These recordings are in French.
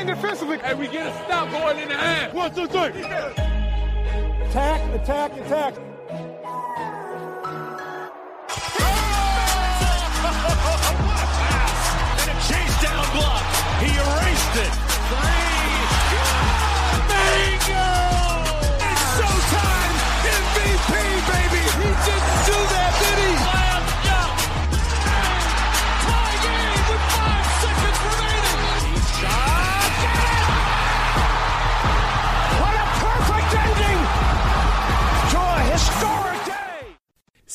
Lock in defensively. And we get a stop going in the half. One, two, three. Attack, attack, attack. And a chase down block. He erased it.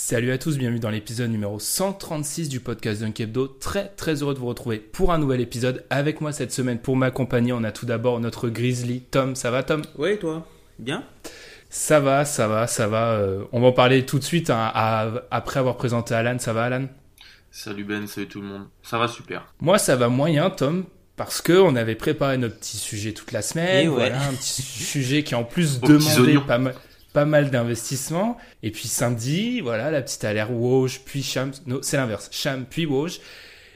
Salut à tous, bienvenue dans l'épisode numéro 136 du podcast Dunk Hebdo. Très très heureux de vous retrouver pour un nouvel épisode. Avec moi cette semaine pour m'accompagner, on a tout d'abord notre Grizzly, Tom. Ça va Tom? Ouais, toi? Bien? Ça va, ça va, ça va. euh, on va en parler tout de suite hein, à- après avoir présenté Alan. Ça va Alan? Salut Ben, salut tout le monde. Ça va super. Moi ça va moyen Tom. Parce que on avait préparé notre petit sujet toute la semaine, Et ouais. voilà, un petit sujet qui en plus Aux demandait pas mal, pas mal d'investissement. Et puis samedi, voilà, la petite alerte Woj, puis Sham, non, c'est l'inverse, Sham, puis Woj.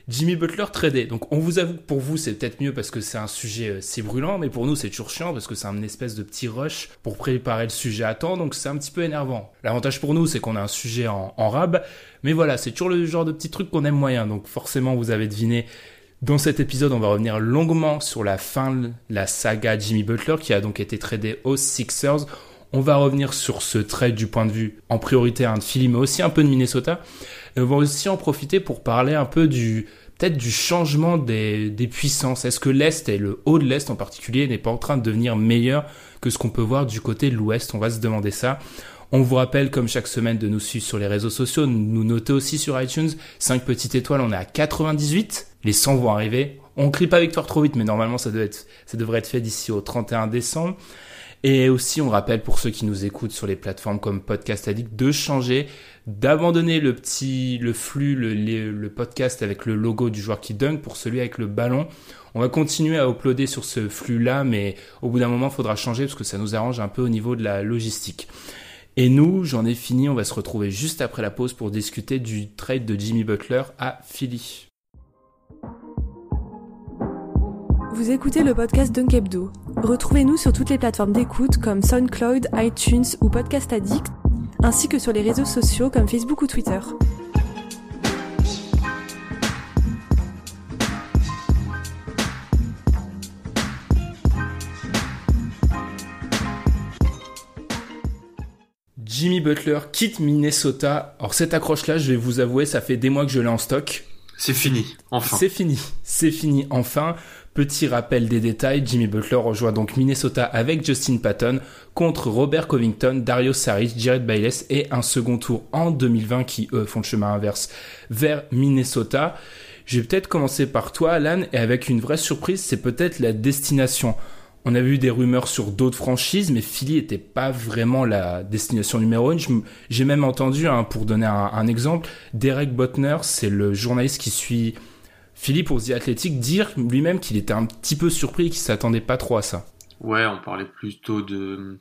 Jimmy Butler tradé. Donc on vous avoue que pour vous c'est peut-être mieux parce que c'est un sujet euh, c'est brûlant, mais pour nous c'est toujours chiant parce que c'est un espèce de petit rush pour préparer le sujet à temps, donc c'est un petit peu énervant. L'avantage pour nous c'est qu'on a un sujet en, en rab, mais voilà c'est toujours le genre de petit truc qu'on aime moyen, donc forcément vous avez deviné. Dans cet épisode, on va revenir longuement sur la fin de la saga Jimmy Butler qui a donc été tradé aux Sixers. On va revenir sur ce trade du point de vue en priorité de Philly, mais aussi un peu de Minnesota. Et on va aussi en profiter pour parler un peu du peut-être du changement des, des puissances. Est-ce que l'Est et le haut de l'Est en particulier n'est pas en train de devenir meilleur que ce qu'on peut voir du côté de l'Ouest? On va se demander ça. On vous rappelle, comme chaque semaine, de nous suivre sur les réseaux sociaux, nous noter aussi sur iTunes. 5 petites étoiles, on est à 98. Les 100 vont arriver. On crie pas victoire trop vite, mais normalement, ça, ça devrait être fait d'ici au 31 décembre. Et aussi, on rappelle pour ceux qui nous écoutent sur les plateformes comme Podcast Addict de changer, d'abandonner le petit, le flux, le, podcast avec le logo du joueur qui dunk pour celui avec le ballon. On va continuer à uploader sur ce flux-là, mais au bout d'un moment, il faudra changer parce que ça nous arrange un peu au niveau de la logistique. Et nous, j'en ai fini, on va se retrouver juste après la pause pour discuter du trade de Jimmy Butler à Philly. Vous écoutez le podcast Dunk Hebdo. Retrouvez-nous sur toutes les plateformes d'écoute comme SoundCloud, iTunes ou Podcast Addict, ainsi que sur les réseaux sociaux comme Facebook ou Twitter. Jimmy Butler quitte Minnesota. Alors cette accroche-là, je vais vous avouer, ça fait des mois que je l'ai en stock. C'est fini, enfin. C'est fini, c'est fini enfin. Petit rappel des détails, Jimmy Butler rejoint donc Minnesota avec Justin Patton contre Robert Covington, Dario Saric, Jared Bayless et un second tour en 2020 qui eux font le chemin inverse vers Minnesota. Je vais peut-être commencer par toi Alan et avec une vraie surprise, c'est peut-être la destination. On a vu des rumeurs sur d'autres franchises, mais Philly était pas vraiment la destination numéro une. J'ai même entendu, hein, pour donner un, un exemple, Derek Botner, c'est le journaliste qui suit Philly pour The Athletic, dire lui-même qu'il était un petit peu surpris et qu'il s'attendait pas trop à ça. Ouais, on parlait plutôt de...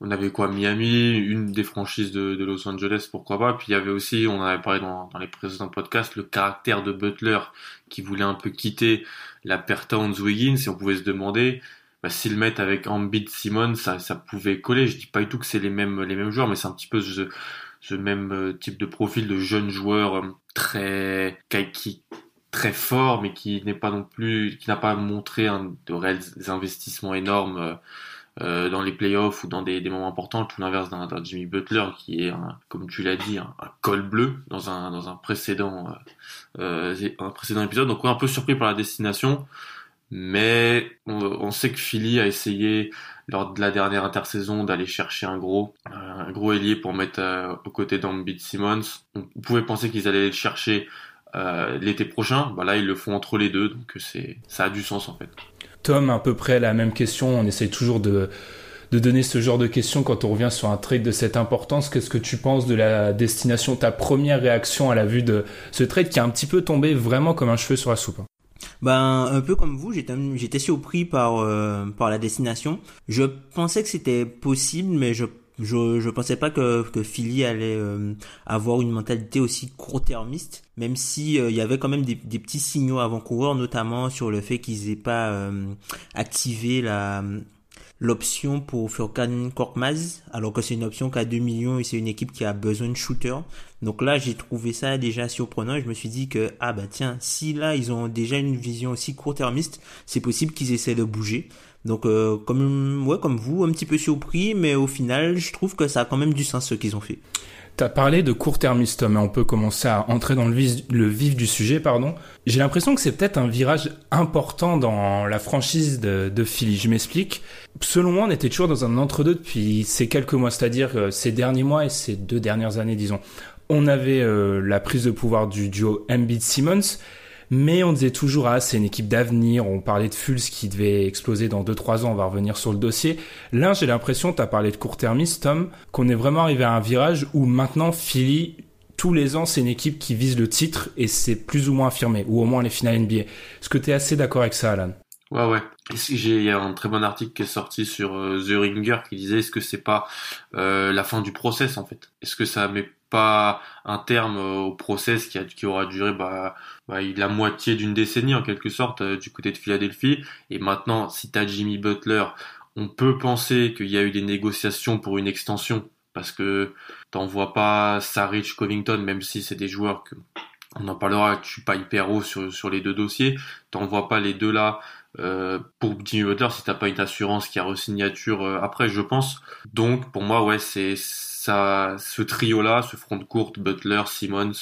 On avait quoi Miami, une des franchises de, Los Angeles, pourquoi pas. Puis il y avait aussi, on en avait parlé dans, les précédents podcasts, le caractère de Butler qui voulait un peu quitter la paire Towns-Wiggins. Et on pouvait se demander bah, s'ils mettent avec Embiid Simon, ça, pouvait coller. Je dis pas du tout que c'est les mêmes, les mêmes joueurs, mais c'est un petit peu ce, même euh, type de profil de jeunes joueurs euh, très... qui, très fort, mais qui n'est pas non plus, qui n'a pas montré de réels investissements énormes euh, euh, dans les playoffs ou dans des, moments importants, tout l'inverse d'un Jimmy Butler qui est, un, comme tu l'as dit, un, col bleu dans un, dans un précédent, euh, euh, un précédent épisode. Donc, ouais, un peu surpris par la destination, mais on, on sait que Philly a essayé lors de la dernière intersaison d'aller chercher un gros, un gros ailier pour mettre euh, aux côtés d'Embiid Simmons. On pouvait penser qu'ils allaient le chercher euh, l'été prochain, bah là ils le font entre les deux, donc c'est ça a du sens en fait. Tom, à peu près la même question. On essaye toujours de de donner ce genre de questions quand on revient sur un trade de cette importance. Qu'est-ce que tu penses de la destination, ta première réaction à la vue de ce trade qui a un petit peu tombé vraiment comme un cheveu sur la soupe ben un peu comme vous, j'étais j'étais surpris par euh, par la destination. Je pensais que c'était possible, mais je je je pensais pas que que Philly allait euh, avoir une mentalité aussi court-termiste, même si euh, il y avait quand même des, des petits signaux avant-coureurs, notamment sur le fait qu'ils aient pas activé la l'option pour Furkan Korkmaz, alors que c'est une option qui a 2 millions et c'est une équipe qui a besoin de shooter. Donc là, j'ai trouvé ça déjà surprenant et je me suis dit que, ah bah tiens, si là, ils ont déjà une vision aussi court-termiste, c'est possible qu'ils essaient de bouger. Donc euh, comme ouais comme vous un petit peu surpris mais au final je trouve que ça a quand même du sens ce qu'ils ont fait. Tu as parlé de court-termiste, mais on peut commencer à entrer dans le vif, du sujet, pardon. J'ai l'impression que c'est peut-être un virage important dans la franchise de, de Philly. Je m'explique. Selon moi, on était toujours dans un entre-deux depuis ces quelques mois, c'est-à-dire euh, ces derniers mois et ces deux dernières années, disons. On avait euh, la prise de pouvoir du duo Embiid-Simmons, mais on disait toujours, ah, c'est une équipe d'avenir. On parlait de Fulz qui devait exploser dans 2-3 ans. On va revenir sur le dossier. Là, j'ai l'impression, tu parlé de court-termiste, Tom, qu'on est vraiment arrivé à un virage où maintenant, Philly, tous les ans, c'est une équipe qui vise le titre et c'est plus ou moins affirmé, ou au moins les finales NBA. Est-ce que tu assez d'accord avec ça, Alan? Ouais, ouais. Il y a un très bon article qui est sorti sur euh, The Ringer qui disait est-ce que c'est pas euh, la fin du process en fait? Est-ce que ça met pas un terme euh, au process qui, a, qui aura duré bah, bah, la moitié d'une décennie en quelque sorte euh, du côté de Philadelphie. Et maintenant, si tu as Jimmy Butler, on peut penser qu'il y a eu des négociations pour une extension parce que t'en vois pas Saric, Covington, même si c'est des joueurs que on en parlera, je suis pas hyper haut sur, sur les deux dossiers. T'en vois pas les deux là euh, pour Jimmy Butler si t'as pas une assurance qui a re-signature après, je pense. Donc pour moi, ouais, c'est ça, ce trio-là, ce front de courte, Butler, Simmons,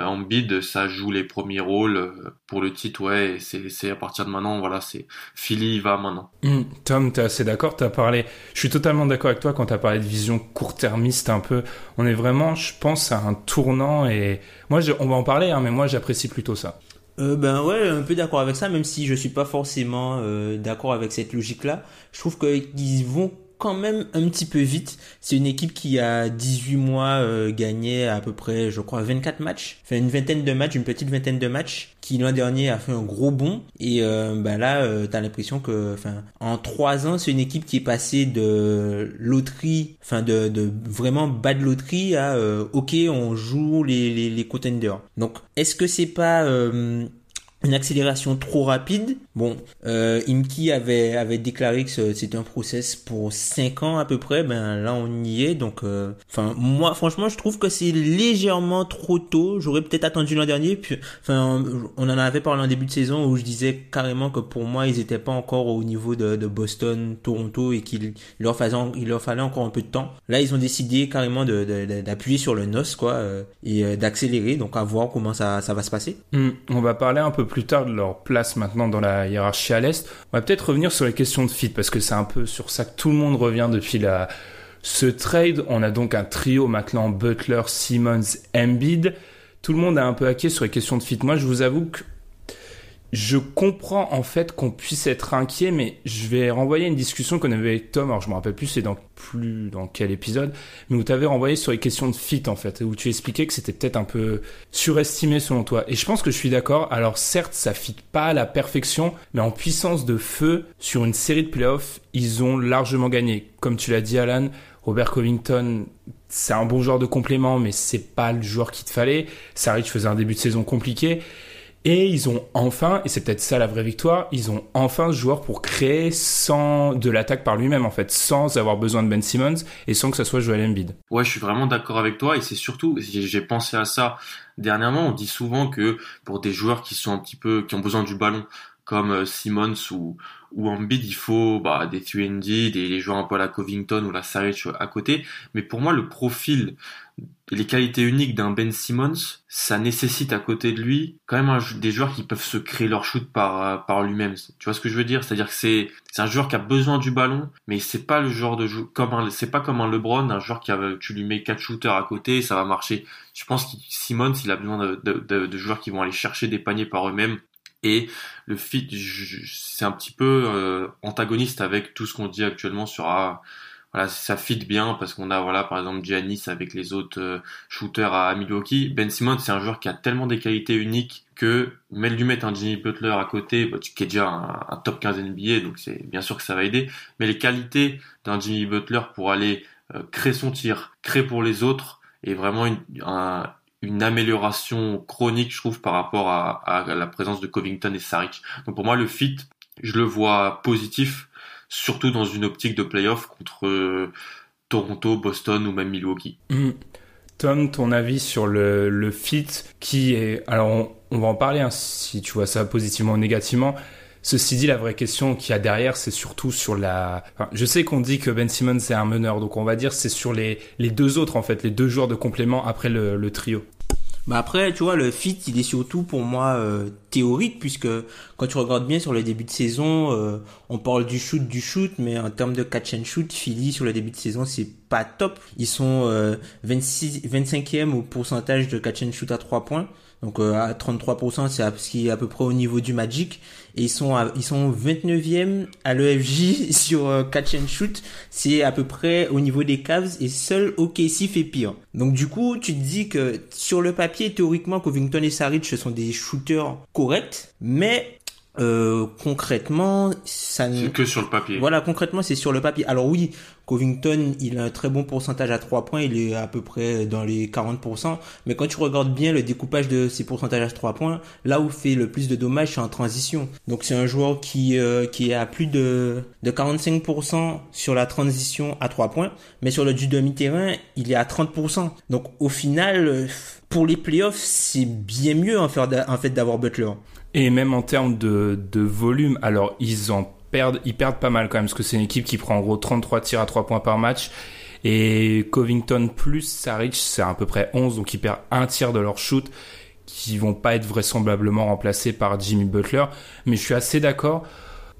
euh, Embiid, ça joue les premiers rôles euh, pour le titre, ouais, c'est à partir de maintenant, voilà, c'est Philly va maintenant. Tom, Tom, t'es assez d'accord, t'as parlé, je suis totalement d'accord avec toi quand t'as parlé de vision court-termiste un peu, on est vraiment, je pense, à un tournant et moi, on va en parler, hein, mais moi, j'apprécie plutôt ça. Euh, ben ouais, un peu d'accord avec ça, même si je suis pas forcément euh, d'accord avec cette logique-là. Je trouve qu'ils vont quand même un petit peu vite. C'est une équipe qui a 18 mois euh, gagné à peu près, je crois, 24 matchs. Fait une vingtaine de matchs, une petite vingtaine de matchs, qui l'an dernier a fait un gros bond. Et euh, ben là, euh, t'as l'impression que, enfin, en trois ans, c'est une équipe qui est passée de loterie, enfin de, de vraiment bad loterie à euh, ok, on joue les, les, les contenders. Donc, est-ce que c'est pas une accélération trop rapide. Bon, euh, Imki avait déclaré que c'était un process pour 5 ans à peu près. Ben là on y est. Donc, euh, enfin moi franchement je trouve que c'est légèrement trop tôt. J'aurais peut-être attendu l'an dernier. Puis, enfin on en avait parlé en début de saison où je disais carrément que pour moi ils étaient pas encore au niveau de, Boston, Toronto et qu'il leur fallait il leur fallait encore un peu de temps. Là ils ont décidé carrément d'appuyer sur le nos quoi euh, et d'accélérer. Donc à voir comment ça ça va se passer. Hmm, on va parler un peu plus tard de leur place maintenant dans la hiérarchie à l'Est. On va peut-être revenir sur les questions de fit parce que c'est un peu sur ça que tout le monde revient depuis la... ce trade. On a donc un trio maintenant Butler, Simmons, Embiid. Tout le monde a un peu hacké sur les questions de fit. Moi, je vous avoue que je comprends en fait qu'on puisse être inquiet, mais je vais renvoyer une discussion qu'on avait avec Tom. Alors je me rappelle plus c'est dans plus dans quel épisode, mais où tu avais renvoyé sur les questions de fit en fait, où tu expliquais que c'était peut-être un peu surestimé selon toi. Et je pense que je suis d'accord. Alors certes, ça fit pas à la perfection, mais en puissance de feu sur une série de playoffs, ils ont largement gagné. Comme tu l'as dit, Alan, Robert Covington, c'est un bon joueur de complément, mais c'est pas le joueur qu'il te fallait. Saric faisait un début de saison compliqué. Et ils ont enfin, et c'est peut-être ça la vraie victoire, ils ont enfin ce joueur pour créer sans de l'attaque par lui-même en fait, sans avoir besoin de Ben Simmons et sans que ça soit Joel Embiid. Ouais, je suis vraiment d'accord avec toi et c'est surtout, j'ai pensé à ça dernièrement. On dit souvent que pour des joueurs qui sont un petit peu, qui ont besoin du ballon, comme euh, Simmons ou, ou Embiid, il faut bah, des 3 des, joueurs un peu à la Covington ou la Saric à côté. Mais pour moi, le profil les qualités uniques d'un Ben Simmons, ça nécessite à côté de lui quand même des joueurs qui peuvent se créer leur shoot par euh, par lui-même. Tu vois ce que je veux dire? C'est-à-dire que c'est c'est un joueur qui a besoin du ballon, mais c'est pas le genre de comme un c'est pas comme un LeBron, un joueur qui a tu lui mets quatre shooters à côté, ça va marcher. Je pense que Simmons, il a besoin de, de, de joueurs qui vont aller chercher des paniers par eux-mêmes et le fit, c'est un petit peu euh, antagoniste avec tout ce qu'on dit actuellement sur ah, voilà, ça fit bien parce qu'on a voilà par exemple Giannis avec les autres euh, shooters à Milwaukee. Ben Simmons, c'est un joueur qui a tellement des qualités uniques que même lui mettre un Jimmy Butler à côté, bah, qui est déjà un, top 15 NBA, donc c'est bien sûr que ça va aider. Mais les qualités d'un Jimmy Butler pour aller euh, créer son tir, créer pour les autres, est vraiment une, un, une amélioration chronique, je trouve, par rapport à, la présence de Covington et Saric. Donc pour moi, le fit, je le vois positif, surtout dans une optique de playoff contre euh, Toronto, Boston ou même Milwaukee. Mmh. Tom, ton avis sur le, le fit qui est... Alors on, va en parler hein, si tu vois ça positivement ou négativement. Ceci dit, la vraie question qu'il y a derrière, c'est surtout sur la. je sais qu'on dit que Ben Simmons est un meneur, donc on va dire c'est sur les, les deux autres en fait, les deux joueurs de complément après le trio. Bah après, tu vois, le fit, il est surtout pour moi euh, théorique, puisque quand tu regardes bien sur le début de saison, euh, on parle du shoot, du shoot, mais en termes de catch and shoot, Philly sur le début de saison, c'est pas top. Ils sont euh, 26, 25e au pourcentage de catch and shoot à 3 points. Donc euh, à 33%, c'est ce qui est à peu près au niveau du Magic. Et ils sont ils sont 29e à l'EFJ sur euh, catch and shoot. C'est à peu près au niveau des Cavs et seul OKC fait pire. Donc du coup, tu te dis que sur le papier, théoriquement, Covington et Saric sont des shooters corrects, mais euh, concrètement, ça C'est que sur le papier. Voilà, concrètement, c'est sur le papier. Alors oui, Covington, il a un très bon pourcentage à 3 points, il est à peu près dans les 40%, mais quand tu regardes bien le découpage de ses pourcentages à 3 points, là où fait le plus de dommages, c'est en transition. Donc c'est un joueur qui euh, qui est à plus de de 45% sur la transition à 3 points, mais sur le du demi-terrain, il est à 30%. Donc au final, pour les playoffs, c'est bien mieux en fait d'avoir Butler. Et même en termes de, de volume, alors ils en perdent, ils perdent pas mal quand même, parce que c'est une équipe qui prend en gros 33 tirs à 3 points par match. Et Covington plus Saric, c'est à peu près 11, donc ils perdent un tiers de leur shoot, qui vont pas être vraisemblablement remplacés par Jimmy Butler. Mais je suis assez d'accord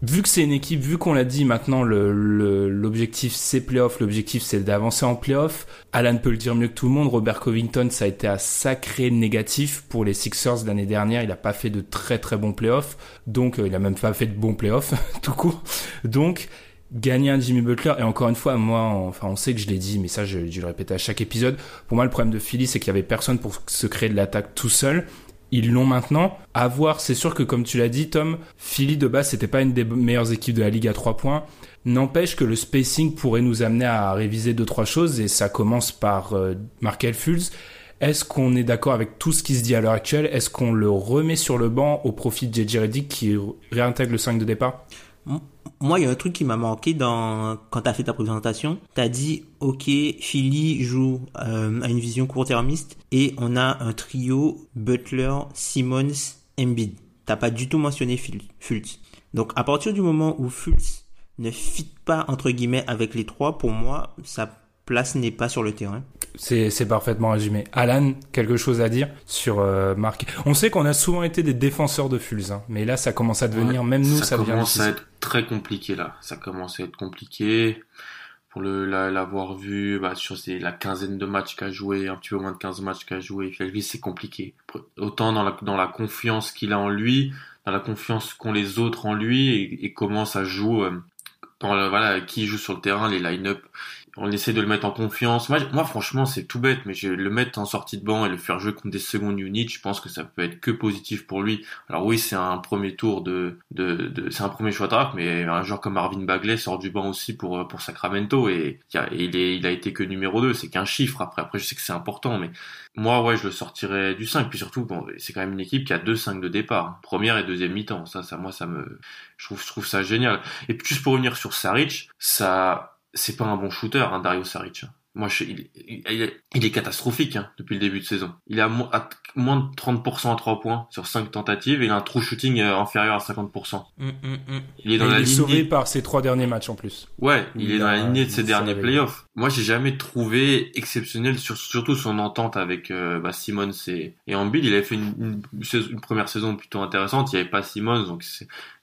vu que c'est une équipe, vu qu'on l'a dit maintenant, l'objectif le, c'est playoff, l'objectif c'est d'avancer en playoff. Alan peut le dire mieux que tout le monde. Robert Covington, ça a été un sacré négatif pour les Sixers l'année dernière. Il n'a pas fait de très très bons playoffs, donc euh, il a même pas fait de bons playoffs tout court. Donc gagner un Jimmy Butler et encore une fois moi enfin on sait que je l'ai dit mais ça je, je le répète à chaque épisode pour moi le problème de Philly c'est qu'il y avait personne pour se créer de l'attaque tout seul ils l'ont maintenant. À voir, c'est sûr que comme tu l'as dit, Tom, Philly de base, c'était pas une des meilleures équipes de la ligue à 3 points. N'empêche que le spacing pourrait nous amener à réviser deux trois choses et ça commence par euh, Markel Fultz. Est-ce qu'on est, d'accord avec tout ce qui se dit à l'heure actuelle? Est-ce qu'on le remet sur le banc au profit de JJ Redick qui réintègre le 5 de départ? Moi, il y a un truc qui m'a manqué dans quand t'as fait ta présentation. T'as dit, ok, Philly joue euh, à une vision court-termiste et on a un trio Butler, Simmons, Embiid. T'as pas du tout mentionné Fultz. Donc, à partir du moment où Fultz ne fit pas entre guillemets avec les trois, pour moi, ça place n'est pas sur le terrain. C'est parfaitement résumé. Alan, quelque chose à dire sur euh, Marc? On sait qu'on a souvent été des défenseurs de Fulz, hein, mais là ça commence à devenir, même nous, ça, ça commence à être très compliqué là. Ça commence à être compliqué. Pour le l'avoir vu bah, sur la quinzaine de matchs qu'a joué, un petit peu moins de 15 matchs qu'a joué, c'est compliqué. Autant dans la, dans la confiance qu'il a en lui, dans la confiance qu'ont les autres en lui et, et comment ça joue. Euh, dans voilà qui joue sur le terrain, les line-up, on essaie de le mettre en confiance. Moi, franchement, c'est tout bête, mais je le mettre en sortie de banc et le faire jouer contre des secondes units, je pense que ça peut être que positif pour lui. Alors oui, c'est un premier tour de, de, de c'est un premier choix draft, mais un joueur comme Marvin Bagley sort du banc aussi pour pour Sacramento et, il, a été que numéro 2, c'est qu'un chiffre. Après, après, je sais que c'est important, mais moi, ouais, je le sortirais du 5. Puis surtout, bon, c'est quand même une équipe qui a deux 5 de départ, première et deuxième mi-temps. Ça, ça, moi, ça me, je trouve, je trouve ça génial. Et puis juste pour revenir sur Saric, ça c'est pas un bon shooter, hein, Dario Saric. moi, je, il, il, est- il est catastrophique hein, depuis le début de saison. Il à, mo- à moins de 30% à 3 points sur 5 tentatives et il a un true shooting euh, inférieur à 50%. Hum, hum, hum. Il est dans Et la il est sauvé par ses trois derniers matchs en plus. Ouais, il, est dans a- la lignée de ses derniers playoffs. Moi, j'ai jamais trouvé exceptionnel, sur, surtout son entente avec euh, bah, Simmons et, et Embiid. Il avait fait une, une, première saison plutôt intéressante. Il n'y avait pas Simmons, donc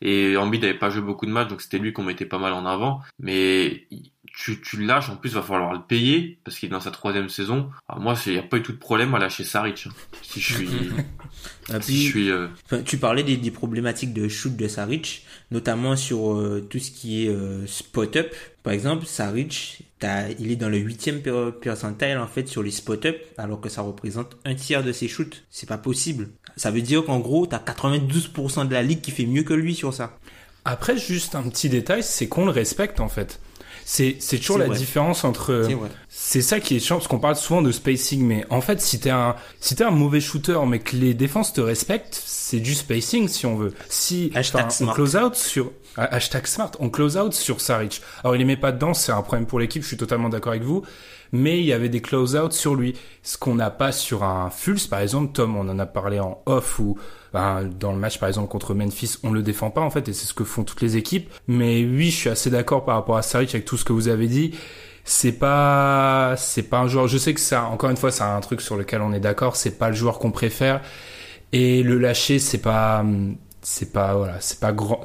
et Embiid n'avait pas joué beaucoup de matchs, donc c'était lui qu'on mettait pas mal en avant. Mais tu, tu le lâches, en plus, il va falloir le payer parce qu'il est dans sa troisième saison. Alors moi, il n'y a pas eu tout de problème à lâcher Saric. hein. Si je suis, Et si puis, je suis, euh, Enfin, tu parlais des, des problématiques de shoot de Saric, notamment sur euh, tout ce qui est euh, spot-up. Par exemple, Saric, t'as- il est dans le huitième per- percentile en fait sur les spot-up, alors que ça représente un tiers de ses shoots. C'est pas possible. Ça veut dire qu'en gros, t'as 92% de la ligue qui fait mieux que lui sur ça. Après, juste un petit détail, c'est qu'on le respecte en fait. C'est c'est toujours la vrai. différence entre. C'est vrai. C'est ça qui est chiant parce qu'on parle souvent de spacing, mais en fait, si t'es un si t'es un mauvais shooter, mais que les défenses te respectent, c'est du spacing si on veut. Si Hashtag enfin, on smart. close out sur ah, hashtag smart, on close out sur Saric. Alors il les met pas dedans, c'est un problème pour l'équipe. Je suis totalement d'accord avec vous, mais il y avait des close out sur lui, ce qu'on n'a pas sur un Fulz par exemple. Tom, on en a parlé en off ou ben, dans le match par exemple contre Memphis, on le défend pas en fait, et c'est ce que font toutes les équipes. Mais oui, je suis assez d'accord par rapport à Saric avec tout ce que vous avez dit c'est pas c'est pas un joueur je sais que ça encore une fois c'est un truc sur lequel on est d'accord c'est pas le joueur qu'on préfère et le lâcher c'est pas c'est pas voilà c'est pas grand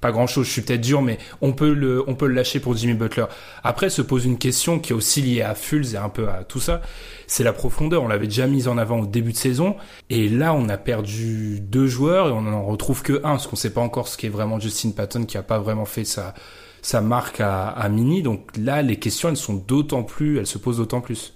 pas grand chose je suis peut-être dur mais on peut le on peut le lâcher pour Jimmy Butler après se pose une question qui est aussi liée à Fulz et un peu à tout ça c'est la profondeur on l'avait déjà mise en avant au début de saison et là on a perdu deux joueurs et on en retrouve que un parce qu'on sait pas encore ce qui est vraiment Justin Patton qui a pas vraiment fait sa sa marque à, à Mini. Donc là, les questions, elles sont d'autant plus, elles se posent d'autant plus.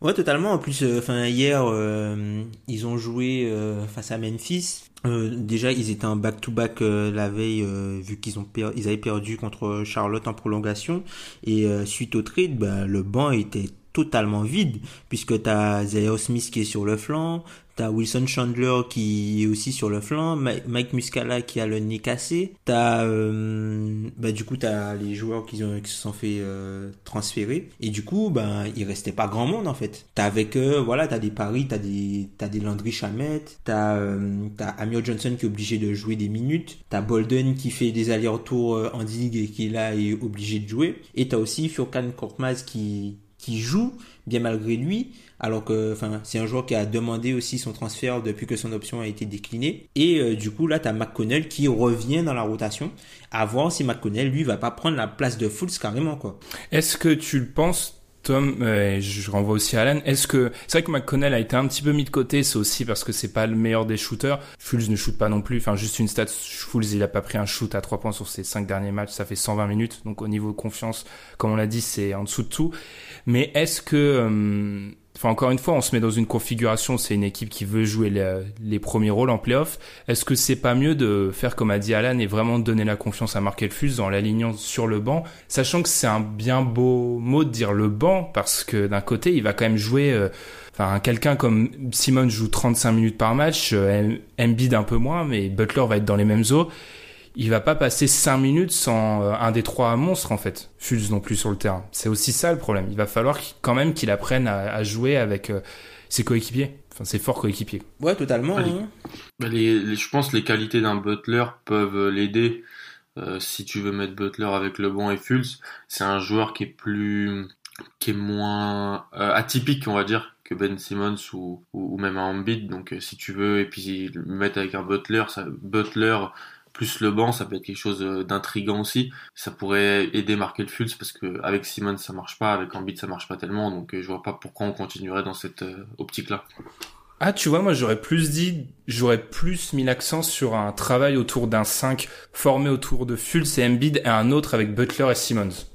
Ouais, totalement. En plus, euh, enfin hier, euh, ils ont joué euh, face à Memphis. Euh, déjà, ils étaient en back-to-back euh, la veille, euh, vu qu'ils ont per- ils avaient perdu contre Charlotte en prolongation. Et euh, suite au trade, bah, le banc était totalement vide, puisque t'as Zaire Smith qui est sur le flanc, t'as Wilson Chandler qui est aussi sur le flanc, Mike Muscala qui a le nez cassé, t'as euh, bah du coup t'as les joueurs qui, ont, qui se sont fait euh, transférer. Et du coup bah il restait pas grand monde en fait. T'as avec eux voilà t'as des paris, t'as des t'as des Landry Shamet, t'as euh, Amir Johnson qui est obligé de jouer des minutes, t'as Bolden qui fait des allers-retours euh, en digue et qui là est obligé de jouer. Et t'as aussi Furkan Korkmaz qui joue bien malgré lui alors que enfin c'est un joueur qui a demandé aussi son transfert depuis que son option a été déclinée et euh, du coup là tu as McConnell qui revient dans la rotation à voir si McConnell lui va pas prendre la place de Fultz carrément quoi. Est-ce que tu le penses Tom, euh, je renvoie aussi à Alan. Est-ce que c'est vrai que McConnell a été un petit peu mis de côté, c'est aussi parce que c'est pas le meilleur des shooters. Fulz ne shoot pas non plus. Enfin, juste une stat, Fulz il a pas pris un shoot à 3 points sur ses 5 derniers matchs, ça fait 120 minutes. Donc au niveau confiance, comme on l'a dit, c'est en dessous de tout. Mais est-ce que euh, Enfin, encore une fois, on se met dans une configuration, c'est une équipe qui veut jouer les, premiers rôles en playoff. Est-ce que c'est pas mieux de faire comme a dit Alan et vraiment donner la confiance à Markel Fultz en l'alignant sur le banc, sachant que c'est un bien beau mot de dire le banc, parce que d'un côté, il va quand même jouer... Euh, Enfin, quelqu'un comme Simon joue 35 minutes par match, euh, Embiid un peu moins, mais Butler va être dans les mêmes eaux. Il va pas passer 5 minutes sans euh, un des trois monstres en fait. Fulz non plus sur le terrain. C'est aussi ça le problème. Il va falloir qu quand même qu'il apprenne à, à, jouer avec euh, ses coéquipiers. Enfin, ses forts coéquipiers. Ouais, totalement. Hein. les, les, je pense les qualités d'un Butler peuvent l'aider. Euh, si tu veux mettre Butler avec LeBron et Fultz, c'est un joueur qui est plus, qui est moins euh, atypique, on va dire, que Ben Simmons ou, ou, ou même un Embiid. Donc, si tu veux, et puis le mettre avec un Butler, ça, Butler plus le banc, ça peut être quelque chose d'intrigant aussi. Ça pourrait aider Markel Fultz parce que avec Simmons ça marche pas, avec Embiid ça marche pas tellement. Donc, je vois pas pourquoi on continuerait dans cette euh, optique-là. Ah, tu vois, moi j'aurais plus dit, j'aurais plus mis l'accent sur un travail autour d'un 5 formé autour de Fultz et Embiid et un autre avec Butler et Simmons.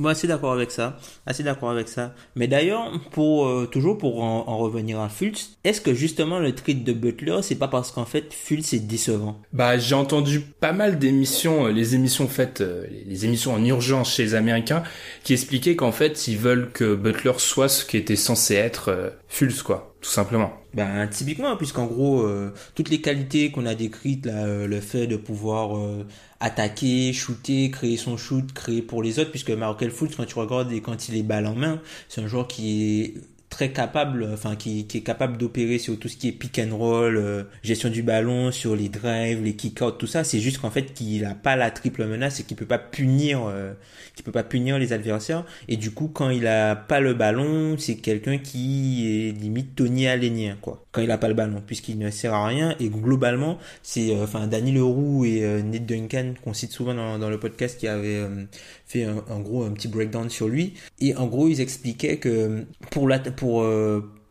Bon, assez d'accord avec ça, assez d'accord avec ça. Mais d'ailleurs, pour euh, toujours pour en, en, revenir à Fultz, est-ce que justement le trade de Butler, c'est pas parce qu'en fait Fultz est décevant? Bah, j'ai entendu pas mal d'émissions, euh, les émissions faites, euh, les émissions en urgence chez les Américains, qui expliquaient qu'en fait ils veulent que Butler soit ce qui était censé être euh, Fultz quoi. Tout simplement. Ben typiquement, puisqu'en gros, euh, toutes les qualités qu'on a décrites, là, euh, le fait de pouvoir euh, attaquer, shooter, créer son shoot, créer pour les autres, puisque Markel Fultz, quand tu regardes et quand il est balle en main, c'est un joueur qui est très capable, enfin qui, est capable d'opérer sur tout ce qui est pick and roll, euh, gestion du ballon, sur les drives, les kick-out, tout ça. C'est juste qu'en fait qu'il a pas la triple menace et qu'il peut pas punir, euh, qu'il peut pas punir les adversaires. Et du coup, quand il a pas le ballon, c'est quelqu'un qui est limite Tony Allenien, quoi. Quand il a pas le ballon, puisqu'il ne sert à rien. Et globalement, c'est, euh, enfin, Danny Leroux et euh, Nate Duncan qu'on cite souvent dans, dans, le podcast qui avait euh, fait un, en gros un petit breakdown sur lui. Et en gros, ils expliquaient que pour la, pour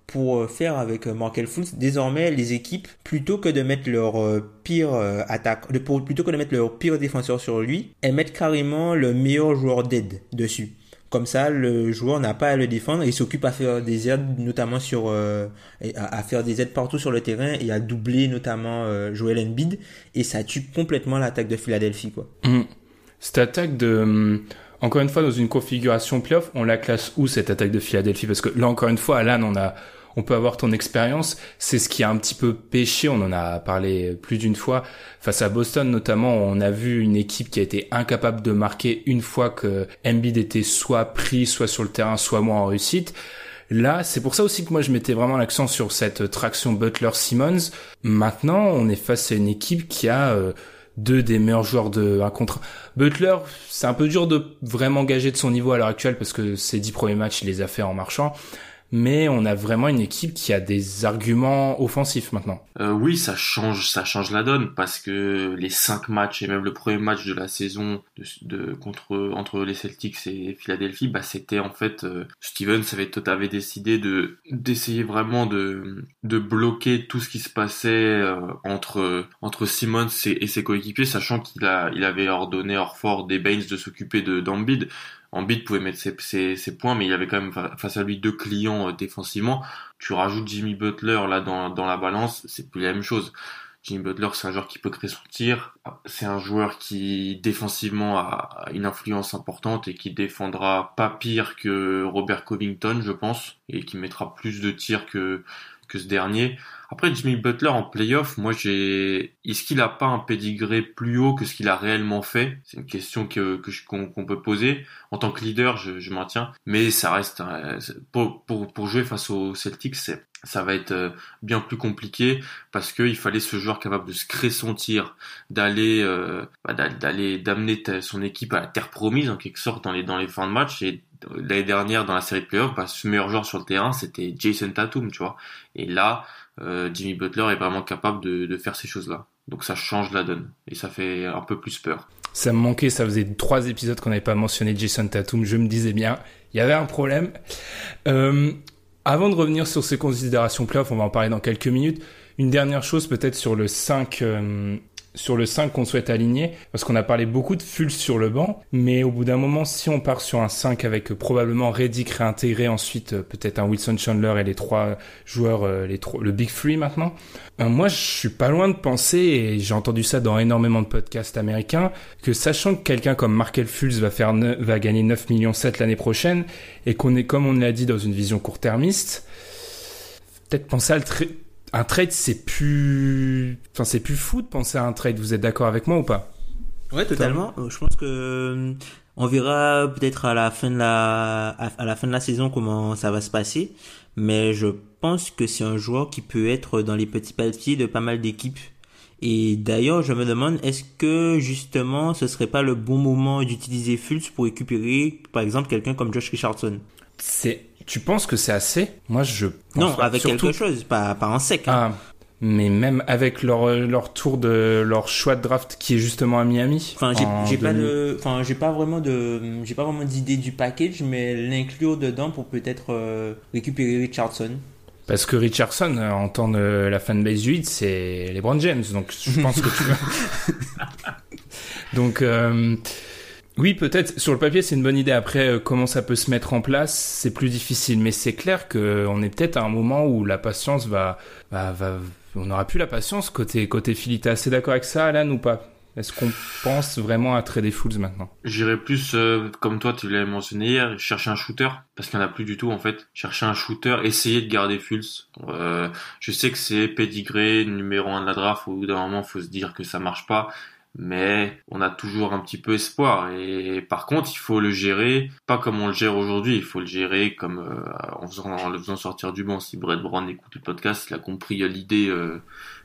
pour faire avec Markel Fultz, désormais les équipes, plutôt que de mettre leur pire attaque, plutôt que de mettre leur pire défenseur sur lui, elles mettent carrément le meilleur joueur d'aide dessus. Comme ça, le joueur n'a pas à le défendre. Il s'occupe à faire des aides, notamment sur, euh, à, faire des aides partout sur le terrain et à doubler notamment euh, Joel Embiid. Et ça tue complètement l'attaque de Philadelphie, quoi. Mmh. Cette attaque de, hum, encore une fois, dans une configuration playoff, on la classe où cette attaque de Philadelphie? Parce que là, encore une fois, Alan, on a, on peut avoir ton expérience. C'est ce qui a un petit peu pêché. On en a parlé plus d'une fois face à Boston, notamment. On a vu une équipe qui a été incapable de marquer une fois que Embiid était soit pris, soit sur le terrain, soit moins en réussite. Là, c'est pour ça aussi que moi je mettais vraiment l'accent sur cette traction Butler-Simmons. Maintenant, on est face à une équipe qui a euh, deux des meilleurs joueurs de un contre. Butler, c'est un peu dur de vraiment gager de son niveau à l'heure actuelle parce que ses dix premiers matchs, il les a fait en marchant mais on a vraiment une équipe qui a des arguments offensifs maintenant. Euh, oui, ça change, ça change la donne parce que les cinq matchs et même le premier match de la saison de, de contre entre les Celtics et Philadelphie, bah c'était en fait euh, Stevens avait avait décidé de d'essayer vraiment de de bloquer tout ce qui se passait euh, entre entre Simmons et, et ses coéquipiers, sachant qu'il a il avait ordonné Orford et Baines de s'occuper de d'Ambid Embiid pouvait mettre ses, ses, points, mais il avait quand même face à lui deux clients euh, défensivement. Tu rajoutes Jimmy Butler là dans, dans la balance, c'est plus la même chose. Jimmy Butler, c'est un joueur qui peut créer son tir. C'est un joueur qui défensivement a une influence importante et qui défendra pas pire que Robert Covington, je pense, et qui mettra plus de tirs que que ce dernier. Après, Jimmy Butler en playoff, moi j'ai, est-ce qu'il a pas un pédigré plus haut que ce qu'il a réellement fait? C'est une question que qu'on peut poser. En tant que leader, je, je maintiens, mais ça reste pour, pour pour jouer face aux Celtics, c'est ça va être euh, bien plus compliqué parce qu'il fallait ce joueur capable de se créer son tir, d'aller euh, bah, d'aller d'amener son équipe à la terre promise en quelque sorte dans les dans les fins de match et l'année dernière dans la série de playoffs, bah, ce meilleur joueur sur le terrain c'était Jason Tatum, tu vois. Et là, euh, Jimmy Butler est vraiment capable de, de faire ces choses-là. Donc ça change la donne et ça fait un peu plus peur. Ça me manquait, ça faisait trois épisodes qu'on n'avait pas mentionné Jason Tatum. Je me disais bien, il y avait un problème. Euh, avant de revenir sur ces considérations playoff, on va en parler dans quelques minutes. Une dernière chose peut-être sur le 5 sur le 5 qu'on souhaite aligner, parce qu'on a parlé beaucoup de Fulz sur le banc, mais au bout d'un moment, si on part sur un 5 avec probablement Reddick réintégré, ensuite euh, peut-être un Wilson Chandler et les trois joueurs, euh, les trois, le Big Free maintenant, euh, moi je suis pas loin de penser, et j'ai entendu ça dans énormément de podcasts américains, que sachant que quelqu'un comme Markel Fulz va, faire va gagner 9 millions 7 l'année prochaine, et qu'on est, comme on l'a dit, dans une vision court-termiste, peut-être penser à le un trade, c'est plus, enfin, c'est plus fou de penser à un trade. Vous êtes d'accord avec moi ou pas? Ouais, totalement. Je pense que euh, on verra peut-être à la fin de la, à la fin de la saison comment ça va se passer. Mais je pense que c'est un joueur qui peut être dans les petits papiers de pas mal d'équipes. Et d'ailleurs, je me demande, est-ce que justement, ce serait pas le bon moment d'utiliser Fultz pour récupérer, par exemple, quelqu'un comme Josh Richardson? C'est tu penses que c'est assez? Moi, je non avec quelque chose, pas pas en sec. Hein. Ah, mais même avec leur leur tour de leur choix de draft qui est justement à Miami. Enfin, j'ai pas de, enfin, j'ai pas vraiment de, j'ai pas vraiment d'idée du package, mais l'inclure dedans pour peut-être euh, récupérer Richardson. Parce que Richardson, euh, en temps de la fanbase 8, c'est LeBron James, donc je pense que tu. donc. Euh, oui, peut-être. Sur le papier, c'est une bonne idée. Après, euh, comment ça peut se mettre en place, c'est plus difficile. Mais c'est clair qu'on est peut-être à un moment où la patience va, va, va on n'aura plus la patience côté côté Philly. T'es assez d'accord avec ça, Alan, ou pas? Est-ce qu'on pense vraiment à trader Fultz maintenant? J'irais plus, euh, comme toi, tu l'avais mentionné hier, chercher un shooter, parce qu'il n'y en a plus du tout en fait. Chercher un shooter, essayer de garder. Euh, je sais que c'est pédigré, numéro un de la draft, au bout d'un moment, faut se dire que ça marche pas. Mais on a toujours un petit peu espoir. Et par contre, il faut le gérer, pas comme on le gère aujourd'hui, il faut le gérer comme euh, en, faisant, en le faisant sortir du banc. Si Brett Brown écoute le podcast, il a compris l'idée euh,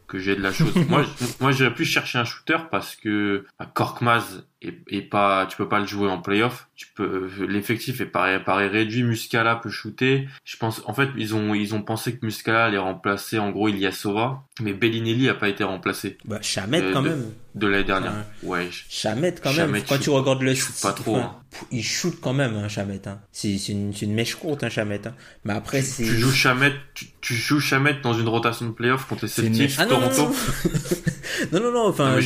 que j'ai de la chose. moi, je, moi, j'irais plus chercher un shooter parce que bah, Korkmaz et, pas, tu peux pas le jouer en playoff. Tu peux, l'effectif est pareil, pareil réduit. Muscala peut shooter. Je pense, en fait, ils ont, ils ont pensé que Muscala allait remplacer, en gros, Ilyasova. Mais Bellinelli a pas été remplacé. Bah, Chamet quand de, même. De l'année dernière. Ouais. Chamet quand même. quand tu regardes le shoot pas trop. Hein. Il shoot quand même, hein, Chamet. Hein. C'est, c'est une, c'est une mèche courte, hein, Chamet. Hein. Mais après, tu, c'est. Tu joues Chamet, tu, tu, joues Chamet dans une rotation de playoff contre les Celtics, ah, non, Toronto. Non, non, non, enfin.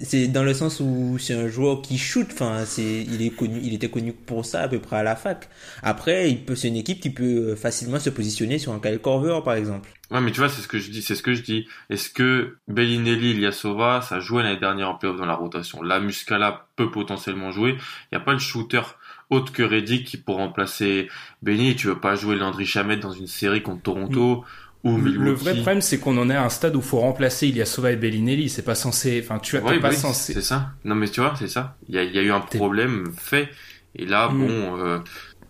c'est dans le sens où c'est un joueur qui shoot. Enfin, c'est, il est connu, il était connu pour ça à peu près à la fac. Après, il peut, c'est une équipe qui peut facilement se positionner sur un Kyle Korver, par exemple. Ouais, mais tu vois, c'est ce que je dis, c'est ce que je dis. Est-ce que Bellinelli, Ilyasova, ça jouait l'année dernière en playoff dans la rotation? La Muscala peut potentiellement jouer. Il n'y a pas le shooter autre que Reddick qui pour remplacer Benny. Tu veux pas jouer Landry Chamet dans une série contre Toronto. Ou le vrai problème, c'est qu'on en est à un stade où faut remplacer Ilyasova et Bellinelli. C'est pas censé. Enfin, tu as ouais, pas oui, censé. C'est ça. Non, mais tu vois, c'est ça. Il y y a eu un problème fait. Et là, Mm. bon, euh,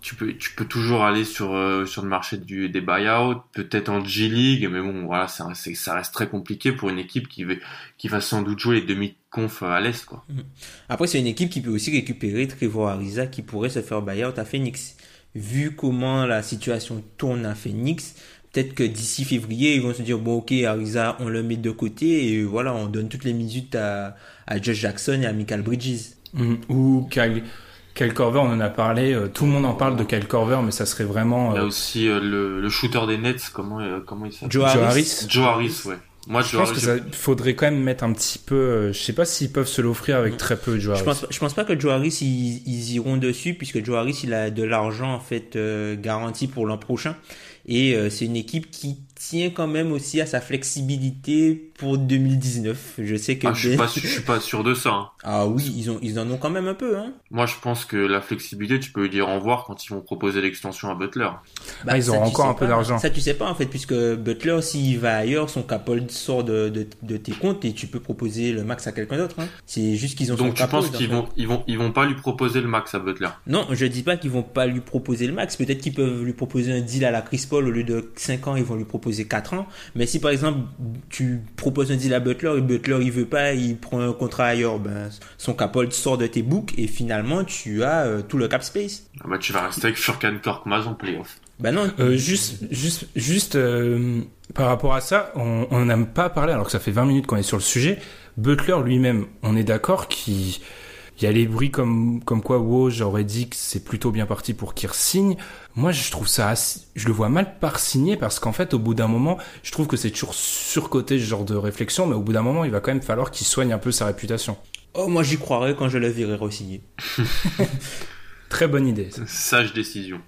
tu peux, tu peux toujours aller sur euh, sur le marché du des buyouts, peut-être en G League, mais bon, voilà, ça, c'est- ça reste très compliqué pour une équipe qui va qui va sans doute jouer les demi-conf à l'est, quoi. Après, c'est une équipe qui peut aussi récupérer Trevor Ariza qui pourrait se faire buyout à Phoenix. Vu comment la situation tourne à Phoenix, peut-être que d'ici février, ils vont se dire, bon, ok, Ariza, on le met de côté et voilà, on donne toutes les minutes à, à Josh Jackson et à Michael Bridges. Mm. Ou Kyle, Kyle Korver, on en a parlé. euh, tout le monde en parle de Kyle Korver, mais ça serait vraiment. Il y a euh, aussi euh, le, le shooter des Nets, comment euh, comment il s'appelle? Joe Joe Harris. Harris. Joe Harris, ouais. Moi, Je Joe pense Harris, que ça faudrait quand même mettre un petit peu. euh, je sais pas s'ils peuvent se l'offrir avec très peu de joueurs. Je pense, je pense pas que Joe Harris, ils, ils iront dessus, puisque Joe Harris, il a de l'argent, en fait, euh, garanti pour l'an prochain. Et euh, c'est une équipe qui tient quand même aussi à sa flexibilité pour 2019. Je sais que... Ah, je suis pas, je suis pas sûr de ça. hein. Ah oui, ils, ont, ils en ont quand même un peu, hein. Moi, je pense que la flexibilité, tu peux lui dire au revoir quand ils vont proposer l'extension à Butler. Ah, ils auront tu encore un peu d'argent. Ça, tu sais pas, en fait, puisque Butler, s'il va ailleurs, son capold sort de, de, de tes comptes et tu peux proposer le max à quelqu'un d'autre. Hein. C'est juste qu'ils ont son Donc, tu capold, penses en qu'ils vont, ils vont, ils vont pas lui proposer le max à Butler? Non, je dis pas qu'ils vont pas lui proposer le max. Peut-être qu'ils peuvent lui proposer un deal à la Chris Paul au lieu de 5 ans, ils vont lui proposer 4 ans. Mais si par exemple tu proposes un deal à Butler et Butler il veut pas, il prend un contrat ailleurs, ben son capold sort de tes books et finalement tu as euh, tout le cap space. Ah bah, tu vas rester avec Furkan Korkmaz en playoff. Ben non. Euh, juste, juste, juste euh, par rapport à ça, on on n'a pas parlé alors que ça fait 20 minutes qu'on est sur le sujet. Butler lui-même, on est d'accord qu'il il y a les bruits comme comme quoi Woj aurait dit que c'est plutôt bien parti pour qu'il signe. Moi, je trouve ça assez, je le vois mal par signer parce qu'en fait, au bout d'un moment, je trouve que c'est toujours surcoté ce genre de réflexion, mais au bout d'un moment, il va quand même falloir qu'il soigne un peu sa réputation. Oh, moi j'y croirais quand je le verrai re-signer. Très bonne idée. ça. Sage décision.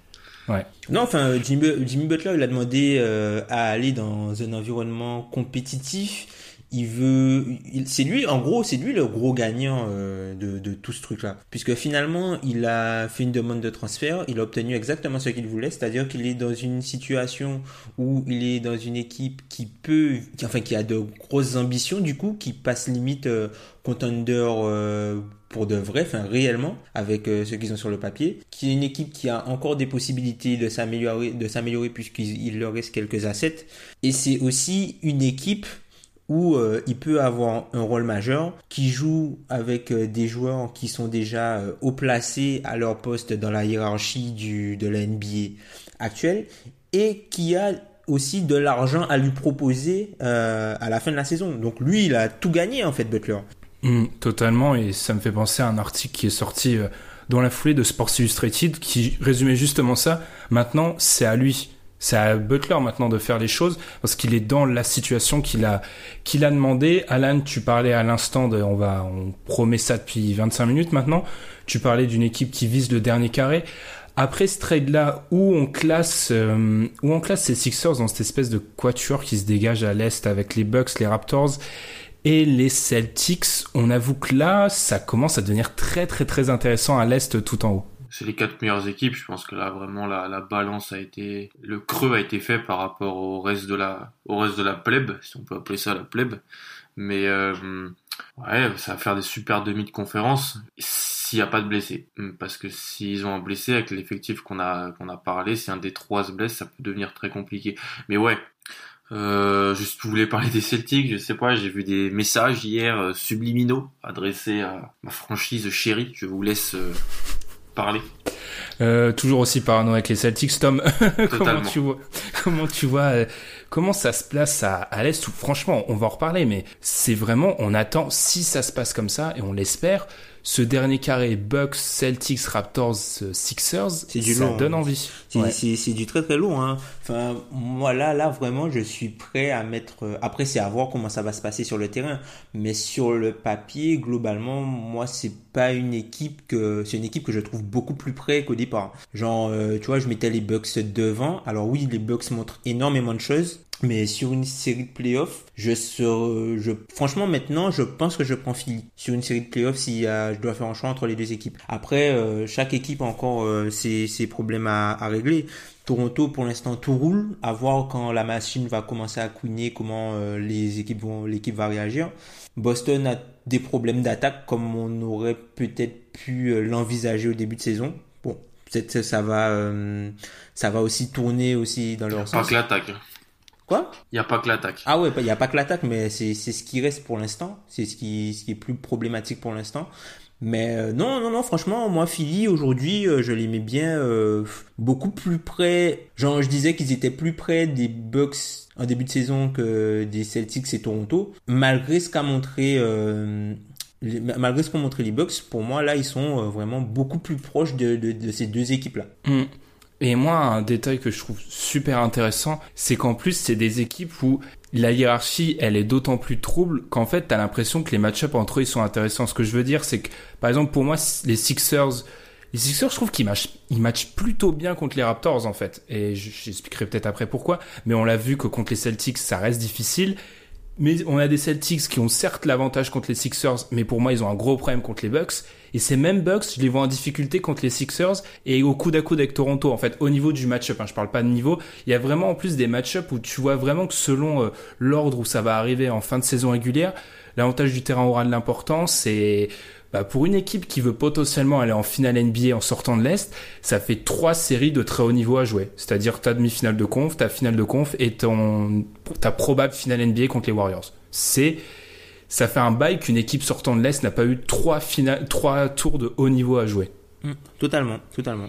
Ouais. Non, enfin, Jimmy, Jimmy Butler, il a demandé euh, à aller dans un environnement compétitif. Il veut, c'est lui, en gros, c'est lui le gros gagnant euh, de, de tout ce truc-là, puisque finalement, il a fait une demande de transfert, il a obtenu exactement ce qu'il voulait, c'est-à-dire qu'il est dans une situation où il est dans une équipe qui peut, qui, enfin, qui a de grosses ambitions, du coup, qui passe limite euh, contender euh, pour de vrai, enfin réellement, avec euh, ce qu'ils ont sur le papier, qui est une équipe qui a encore des possibilités de s'améliorer, de s'améliorer puisqu'il il leur reste quelques assets, et c'est aussi une équipe où euh, il peut avoir un rôle majeur, qui joue avec euh, des joueurs qui sont déjà euh, haut placés à leur poste dans la hiérarchie du, de la NBA actuelle, et qui a aussi de l'argent à lui proposer euh, à la fin de la saison. Donc lui, il a tout gagné en fait, Butler. Mm, totalement, et ça me fait penser à un article qui est sorti dans la foulée de Sports Illustrated qui résumait justement ça. Maintenant, c'est à lui, c'est à Butler maintenant de faire les choses parce qu'il est dans la situation qu'il a qu'il a demandé. Alan, tu parlais à l'instant de, on va, on promet ça depuis 25 minutes maintenant. Tu parlais d'une équipe qui vise le dernier carré. Après ce trade-là, où on classe, euh, où on classe ces Sixers dans cette espèce de quatuor qui se dégage à l'est avec les Bucks, les Raptors et les Celtics? On avoue que là, ça commence à devenir très très très intéressant à l'Est tout en haut. C'est les quatre meilleures équipes. Je pense que là vraiment la, la balance a été, le creux a été fait par rapport au reste de la, au reste de la plèbe, si on peut appeler ça la plèbe. Mais euh, ouais, ça va faire des super demi de conférence s'il n'y a pas de blessés. Parce que s'ils ont un blessé avec l'effectif qu'on a a parlé, si un des trois se blesse, ça peut devenir très compliqué. Mais ouais, euh, vous voulez parler des Celtics, je sais pas, j'ai vu des messages hier euh, subliminaux adressés à ma franchise chérie. Je vous laisse euh, parler. Euh, toujours aussi parano avec les Celtics, Tom. comment tu vois, comment tu vois, euh, comment ça se place à, à l'est? Franchement, on va en reparler, mais c'est vraiment, on attend si ça se passe comme ça et on l'espère ce dernier carré Bucks, Celtics, Raptors, euh, Sixers, du ça long, donne envie. C'est Ouais. c'est- c'est du très très long. Hein. Enfin, moi là, là vraiment, je suis prêt à mettre. euh, Après, c'est à voir comment ça va se passer sur le terrain. Mais sur le papier, globalement, moi, c'est pas une équipe que c'est une équipe que je trouve beaucoup plus près qu'au départ. Genre, euh, tu vois, je mettais les Bucks devant. Alors oui, les Bucks montrent énormément de choses. Mais sur une série de playoffs, je serais, je, franchement, maintenant, je pense que je prends Philly. Sur une série de playoffs, si je dois faire un choix entre les deux équipes. Après, euh, chaque équipe a encore euh, ses, ses problèmes à, à régler. Toronto, pour l'instant, tout roule. À voir quand la machine va commencer à couiner, comment euh, les équipes vont, l'équipe va réagir. Boston a des problèmes d'attaque comme on aurait peut-être pu euh, l'envisager au début de saison. Bon, peut-être que ça va, euh, ça va aussi tourner aussi dans leur pas sens. que l'attaque. Quoi? Il n'y a pas que l'attaque. Ah ouais, il n'y a pas que l'attaque, mais c'est c'est ce qui reste pour l'instant. C'est ce qui, ce qui est plus problématique pour l'instant. Mais euh, non, non, non, franchement, moi, Philly, aujourd'hui, euh, je l'aimais bien euh, beaucoup plus près. Genre, je disais qu'ils étaient plus près des Bucks en début de saison que des Celtics et Toronto. Malgré ce qu'a montré... euh, les- malgré ce qu'ont montré les Bucks, pour moi, là, ils sont vraiment beaucoup plus proches de, de, de ces deux équipes-là. Mm. Et moi, un détail que je trouve super intéressant, c'est qu'en plus, c'est des équipes où la hiérarchie, elle est d'autant plus trouble qu'en fait, t'as l'impression que les match-ups entre eux, ils sont intéressants. Ce que je veux dire, c'est que, par exemple, pour moi, les Sixers, les Sixers, je trouve qu'ils matchent, ils matchent plutôt bien contre les Raptors, en fait. Et j'expliquerai peut-être après pourquoi. Mais on l'a vu que contre les Celtics, ça reste difficile. Mais on a des Celtics qui ont certes l'avantage contre les Sixers, mais pour moi, ils ont un gros problème contre les Bucks. Et ces mêmes Bucks, je les vois en difficulté contre les Sixers et au coude à coude avec Toronto. En fait, au niveau du match-up, hein, je parle pas de niveau, il y a vraiment en plus des match-up où tu vois vraiment que selon euh, l'ordre où ça va arriver en fin de saison régulière, l'avantage du terrain aura de l'importance et bah, pour une équipe qui veut potentiellement aller en finale NBA en sortant de l'Est, ça fait trois séries de très haut niveau à jouer. C'est-à-dire ta demi-finale de conf, ta finale de conf et ton, ta probable finale NBA contre les Warriors. C'est, ça fait un bail qu'une équipe sortant de l'Est n'a pas eu trois finales, trois tours de haut niveau à jouer. Totalement, totalement.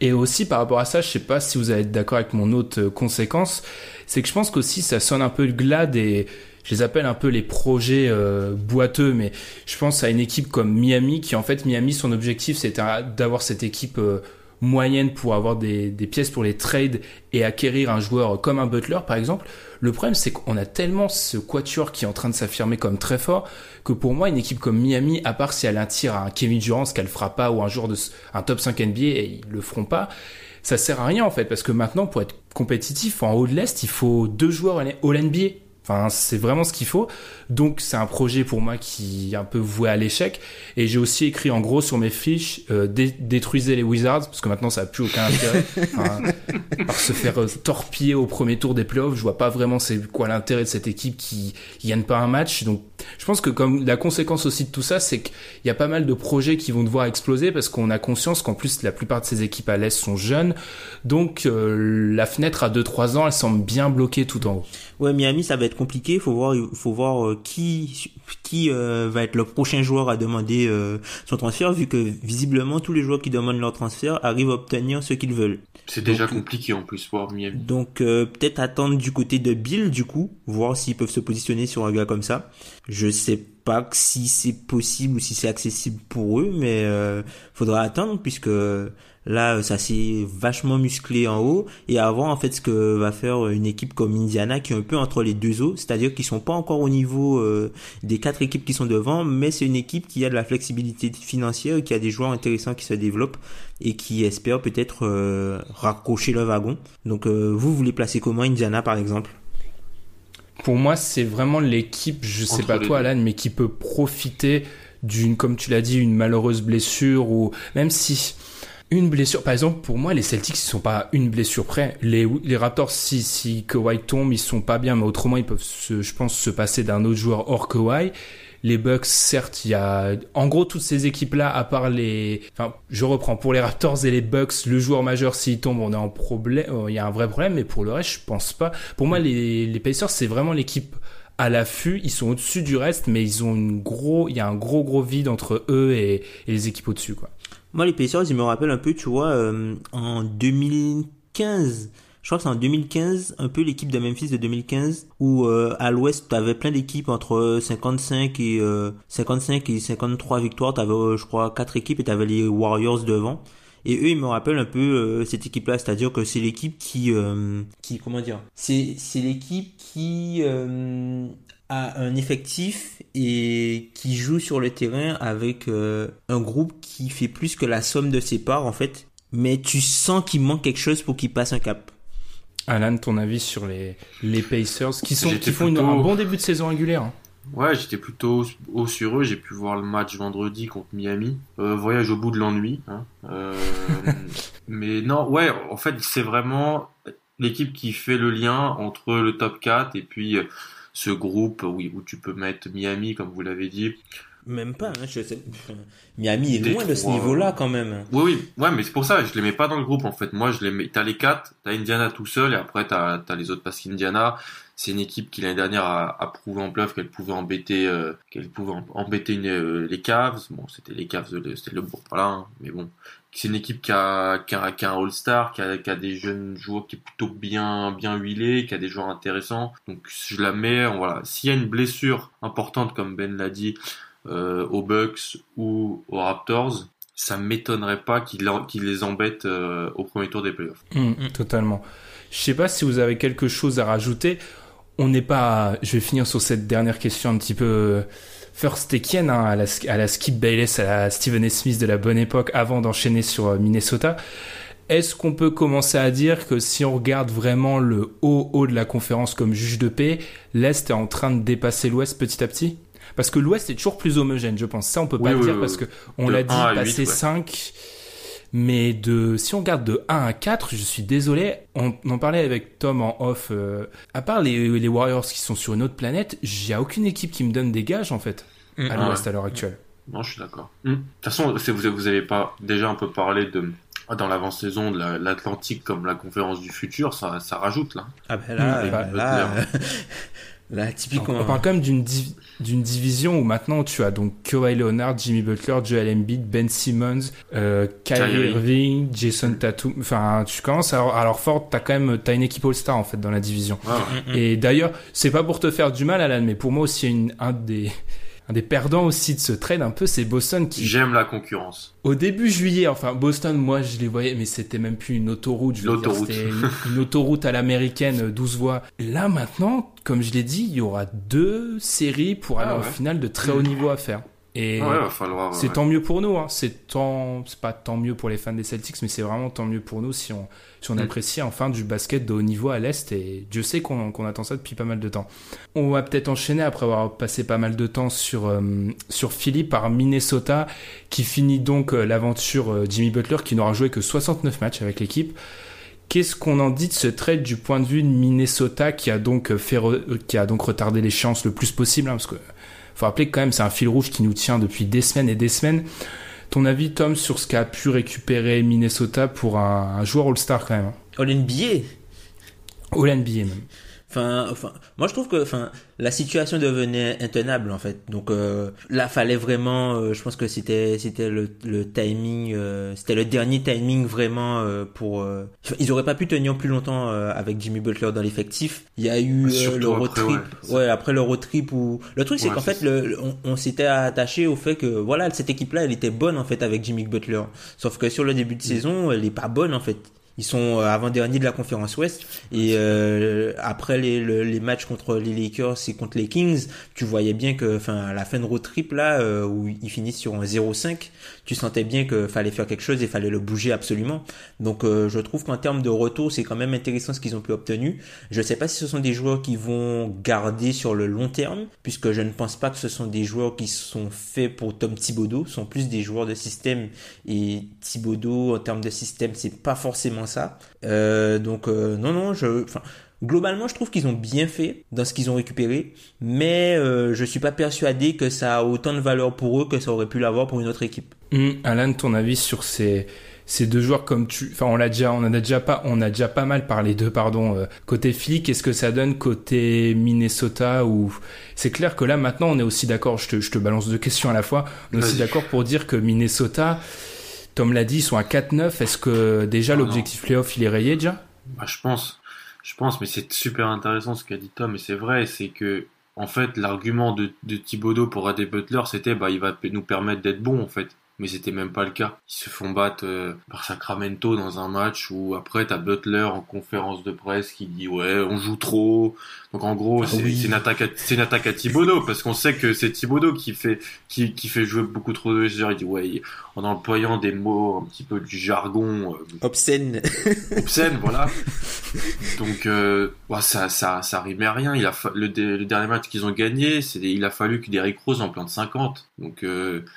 Et aussi par rapport à ça, je sais pas si vous allez être d'accord avec mon autre euh, conséquence, c'est que je pense qu'aussi ça sonne un peu le glad et je les appelle un peu les projets euh, boiteux, mais je pense à une équipe comme Miami qui en fait Miami son objectif c'était d'avoir cette équipe euh, moyenne pour avoir des, des pièces pour les trades et acquérir un joueur comme un Butler par exemple. Le problème c'est qu'on a tellement ce quatuor qui est en train de s'affirmer comme très fort que pour moi une équipe comme Miami, à part si elle a un Kevin Durant, ce qu'elle fera pas ou un joueur de un top 5 NBA et ils le feront pas, ça sert à rien en fait parce que maintenant pour être compétitif en haut de l'est, il faut deux joueurs All NBA. Enfin, c'est vraiment ce qu'il faut. Donc, c'est un projet pour moi qui est un peu voué à l'échec. Et j'ai aussi écrit en gros sur mes fiches euh, dé- détruisez les Wizards parce que maintenant ça a plus aucun intérêt. Enfin, par se faire euh, torpiller au premier tour des playoffs, je vois pas vraiment c'est quoi l'intérêt de cette équipe qui, gagne pas un match. Donc, je pense que comme la conséquence aussi de tout ça, c'est qu'il y a pas mal de projets qui vont devoir exploser parce qu'on a conscience qu'en plus la plupart de ces équipes à l'est sont jeunes. Donc, euh, la fenêtre à 2-3 ans, elle semble bien bloquée tout en haut. Ouais, Miami, ça va être compliqué. Il faut voir, faut voir euh, qui, qui euh, va être le prochain joueur à demander euh, son transfert, vu que visiblement tous les joueurs qui demandent leur transfert arrivent à obtenir ce qu'ils veulent. C'est déjà Donc, compliqué en plus pour Miami. Donc euh, peut-être attendre du côté de Bill, du coup, voir s'ils peuvent se positionner sur un gars comme ça. Je sais pas si c'est possible ou si c'est accessible pour eux, mais euh, faudra attendre puisque là ça s'est vachement musclé en haut et voir en fait ce que va faire une équipe comme Indiana qui est un peu entre les deux eaux, c'est-à-dire qu'ils sont pas encore au niveau euh, des quatre équipes qui sont devant, mais c'est une équipe qui a de la flexibilité financière, qui a des joueurs intéressants qui se développent et qui espère peut-être euh, raccrocher le wagon. Donc vous voulez placer comment Indiana par exemple? Pour moi, c'est vraiment l'équipe, je sais Entre pas toi. Alan, mais qui peut profiter d'une, comme tu l'as dit, une malheureuse blessure ou même si une blessure, par exemple, pour moi, les Celtics, ils sont pas une blessure près. Les, les Raptors, si, si Kawhi tombe, ils sont pas bien, mais autrement, ils peuvent se, je pense, se passer d'un autre joueur hors Kawhi. Les Bucks, certes, il y a, en gros, toutes ces équipes-là, à part les, enfin, je reprends, pour les Raptors et les Bucks, le joueur majeur, s'il tombe, on est en problème, euh, il y a un vrai problème, mais pour le reste, je pense pas. Pour moi, les, Pacers, c'est vraiment l'équipe à l'affût, ils sont au-dessus du reste, mais ils ont une gros, il y a un gros, gros vide entre eux et, et les équipes au-dessus, quoi. Moi, les Pacers, ils me rappellent un peu, tu vois, euh, en 2015. Je crois que c'est en 2015, un peu l'équipe de Memphis de 2015, où euh, à l'Ouest, t'avais plein d'équipes entre 55 et euh, 55 et 53 victoires. T'avais, euh, je crois, quatre équipes et t'avais les Warriors devant. Et eux, ils me rappellent un peu euh, cette équipe-là, c'est-à-dire que c'est l'équipe qui, euh, qui, comment dire, c'est c'est l'équipe qui euh, a un effectif et qui joue sur le terrain avec un groupe qui fait plus que la somme de ses parts en fait. Mais tu sens qu'il manque quelque chose pour qu'il passe un cap. Alan, ton avis sur les, les Pacers, qui sont, qui font une- un bon début de saison régulière. hein. Ouais, j'étais plutôt haut sur eux. J'ai pu voir le match vendredi contre Miami. Euh, voyage au bout de l'ennui. Hein. Euh, mais non, ouais, en fait, c'est vraiment l'équipe qui fait le lien entre le top 4 et puis ce groupe où tu peux mettre Miami, comme vous l'avez dit. Même pas, hein, je sais. Miami est loin de ce niveau-là quand même. Oui, oui, ouais, mais c'est pour ça, je les mets pas dans le groupe en fait. Moi, je les mets. T'as les quatre, t'as Indiana tout seul, et après t'as as les autres parce qu'Indiana, c'est une équipe qui l'année dernière a, a prouvé en bluff qu'elle pouvait embêter, euh, qu'elle pouvait em- embêter une- euh, les Cavs. Bon, c'était les Cavs, c'était le bon, voilà, hein, mais bon. C'est une équipe qui a, qui a, qui a un All-Star, qui a, qui a des jeunes joueurs qui est plutôt bien, bien huilés, qui a des joueurs intéressants. Donc, je la mets, voilà. S'il y a une blessure importante, comme Ben l'a dit, aux Bucks ou aux Raptors, ça m'étonnerait pas qu'ils en- qu'ils les embêtent euh, au premier tour des playoffs. Mm, Totalement. Je sais pas si vous avez quelque chose à rajouter. On n'est pas. Je vais finir sur cette dernière question un petit peu euh, first takienne, hein, à, la, à Skip Bayless, à la Stephen. Smith de la bonne époque, avant d'enchaîner sur euh, Minnesota. Est-ce qu'on peut commencer à dire que si on regarde vraiment le haut haut de la conférence comme juge de paix, l'Est est en train de dépasser l'Ouest petit à petit? Parce que l'Ouest est toujours plus homogène, je pense. Ça, on peut pas Oui, le oui, dire oui, parce que on l'a dit, 1 à passer 8, ouais. 5. Mais de, si on regarde de 1 à 4, je suis désolé, on, on en parlait avec Tom en off, euh, à part les, les Warriors qui sont sur une autre planète, j'ai aucune équipe qui me donne des gages en fait, à Mm. l'Ouest Ah à l'heure actuelle. Non, je suis d'accord. Hmm. De toute façon, vous avez, vous avez pas déjà un peu parlé de dans l'avant-saison de la- l'Atlantique comme la conférence du futur, ça, ça rajoute là. Ah ben là, Mm, euh, bah, là, là, On, typiquement. on parle quand même d'une div- d'une division où maintenant tu as donc Kawhi Leonard, Jimmy Butler, Joel Embiid, Ben Simmons, euh, Kyrie. Irving, Jason Tatum. Enfin, tu commences à, alors fort, t'as quand même t'as une équipe All-Star en fait dans la division. Ouais. Et d'ailleurs, c'est pas pour te faire du mal, Alan, mais pour moi aussi, une, un des, un des perdants aussi de ce trade un peu, c'est Boston qui, J'aime la concurrence. au début juillet, enfin, Boston, moi, je les voyais, mais c'était même plus une autoroute, je L'autoroute. c'était une, une autoroute à l'américaine, euh, 12 voies. Là, maintenant, comme je l'ai dit, il y aura deux séries pour aller Ah en ouais. finale de très haut niveau à faire. Et Ouais, va falloir. c'est ouais. tant mieux pour nous, hein. C'est tant, c'est pas tant mieux pour les fans des Celtics, mais c'est vraiment tant mieux pour nous si on, si on Mm. apprécie enfin du basket de haut niveau à l'Est. Et Dieu sait qu'on qu'on attend ça depuis pas mal de temps. On va peut-être enchaîner après avoir passé pas mal de temps sur, euh, sur Philly par Minnesota, qui finit donc euh, l'aventure euh, Jimmy Butler, qui n'aura joué que 69 matchs avec l'équipe. Qu'est-ce qu'on en dit de ce trade du point de vue de Minnesota qui a donc fait re- euh, qui a donc retardé l'échéance le plus possible hein, parce que faut rappeler que quand même c'est un fil rouge qui nous tient depuis des semaines et des semaines. Ton avis Tom sur ce qu'a pu récupérer Minnesota pour un, un joueur All-Star quand même. hein? All NBA. All NBA même. Enfin, enfin, moi je trouve que, enfin, la situation devenait intenable en fait. Donc euh, là, fallait vraiment. euh, je pense que c'était, c'était le, le timing, euh, c'était le dernier timing vraiment euh, pour. euh, ils auraient pas pu tenir plus longtemps euh, avec Jimmy Butler dans l'effectif. Il y a eu euh, le road après, trip. ouais. Ouais, après le road trip où le truc c'est qu'en fait, le, on, on s'était attaché au fait que voilà, cette équipe-là, elle était bonne en fait avec Jimmy Butler. Sauf que sur le début de saison, elle est pas bonne en fait. Ils sont avant-dernier de la conférence Ouest. Et après les, les matchs contre les Lakers et contre les Kings, tu voyais bien que, enfin, à la fin de road trip là, où ils finissent sur un 0-5, tu sentais bien que fallait faire quelque chose et fallait le bouger absolument. Donc, je trouve qu'en termes de retour, c'est quand même intéressant ce qu'ils ont pu obtenir. Je sais pas si ce sont des joueurs qui vont garder sur le long terme, puisque je ne pense pas que ce sont des joueurs qui sont faits pour Tom Thibodeau, ce sont plus des joueurs de système et Thibodeau en termes de système, c'est pas forcément ça. Euh, donc euh, non non, je enfin Globalement, je trouve qu'ils ont bien fait dans ce qu'ils ont récupéré, mais euh, je suis pas persuadé que ça a autant de valeur pour eux que ça aurait pu l'avoir pour une autre équipe. Mmh, Alain, ton avis sur ces ces deux joueurs comme tu, enfin on l'a déjà, on a déjà pas, on a déjà pas mal parlé d'eux, pardon. Euh, côté Philly, qu'est-ce que ça donne côté Minnesota ou c'est clair que là maintenant on est aussi d'accord. Je te, je te balance deux questions à la fois. On est aussi d'accord pour dire que Minnesota, Tom l'a dit, ils sont à 4-9. Est-ce que déjà l'objectif playoff il est rayé déjà? Bah, je pense, je pense, mais c'est super intéressant ce qu'a dit Tom et c'est vrai, c'est que en fait l'argument de, de Thibodeau pour Adé Butler c'était bah il va nous permettre d'être bon en fait mais c'était même pas le cas. Ils se font battre euh, par Sacramento dans un match où après t'as Butler en conférence de presse qui dit ouais on joue trop. Donc en gros ah c'est une attaque à, c'est une attaque à Thibodeau parce qu'on sait que c'est Thibodeau qui fait qui, qui fait jouer beaucoup trop de joueurs. Il dit ouais en employant des mots un petit peu du jargon euh, obscène obscène voilà. Donc euh, ça ça ça rimait à rien. Il a le, le dernier match qu'ils ont gagné c'est il a fallu que Derrick Rose en plante 50. Donc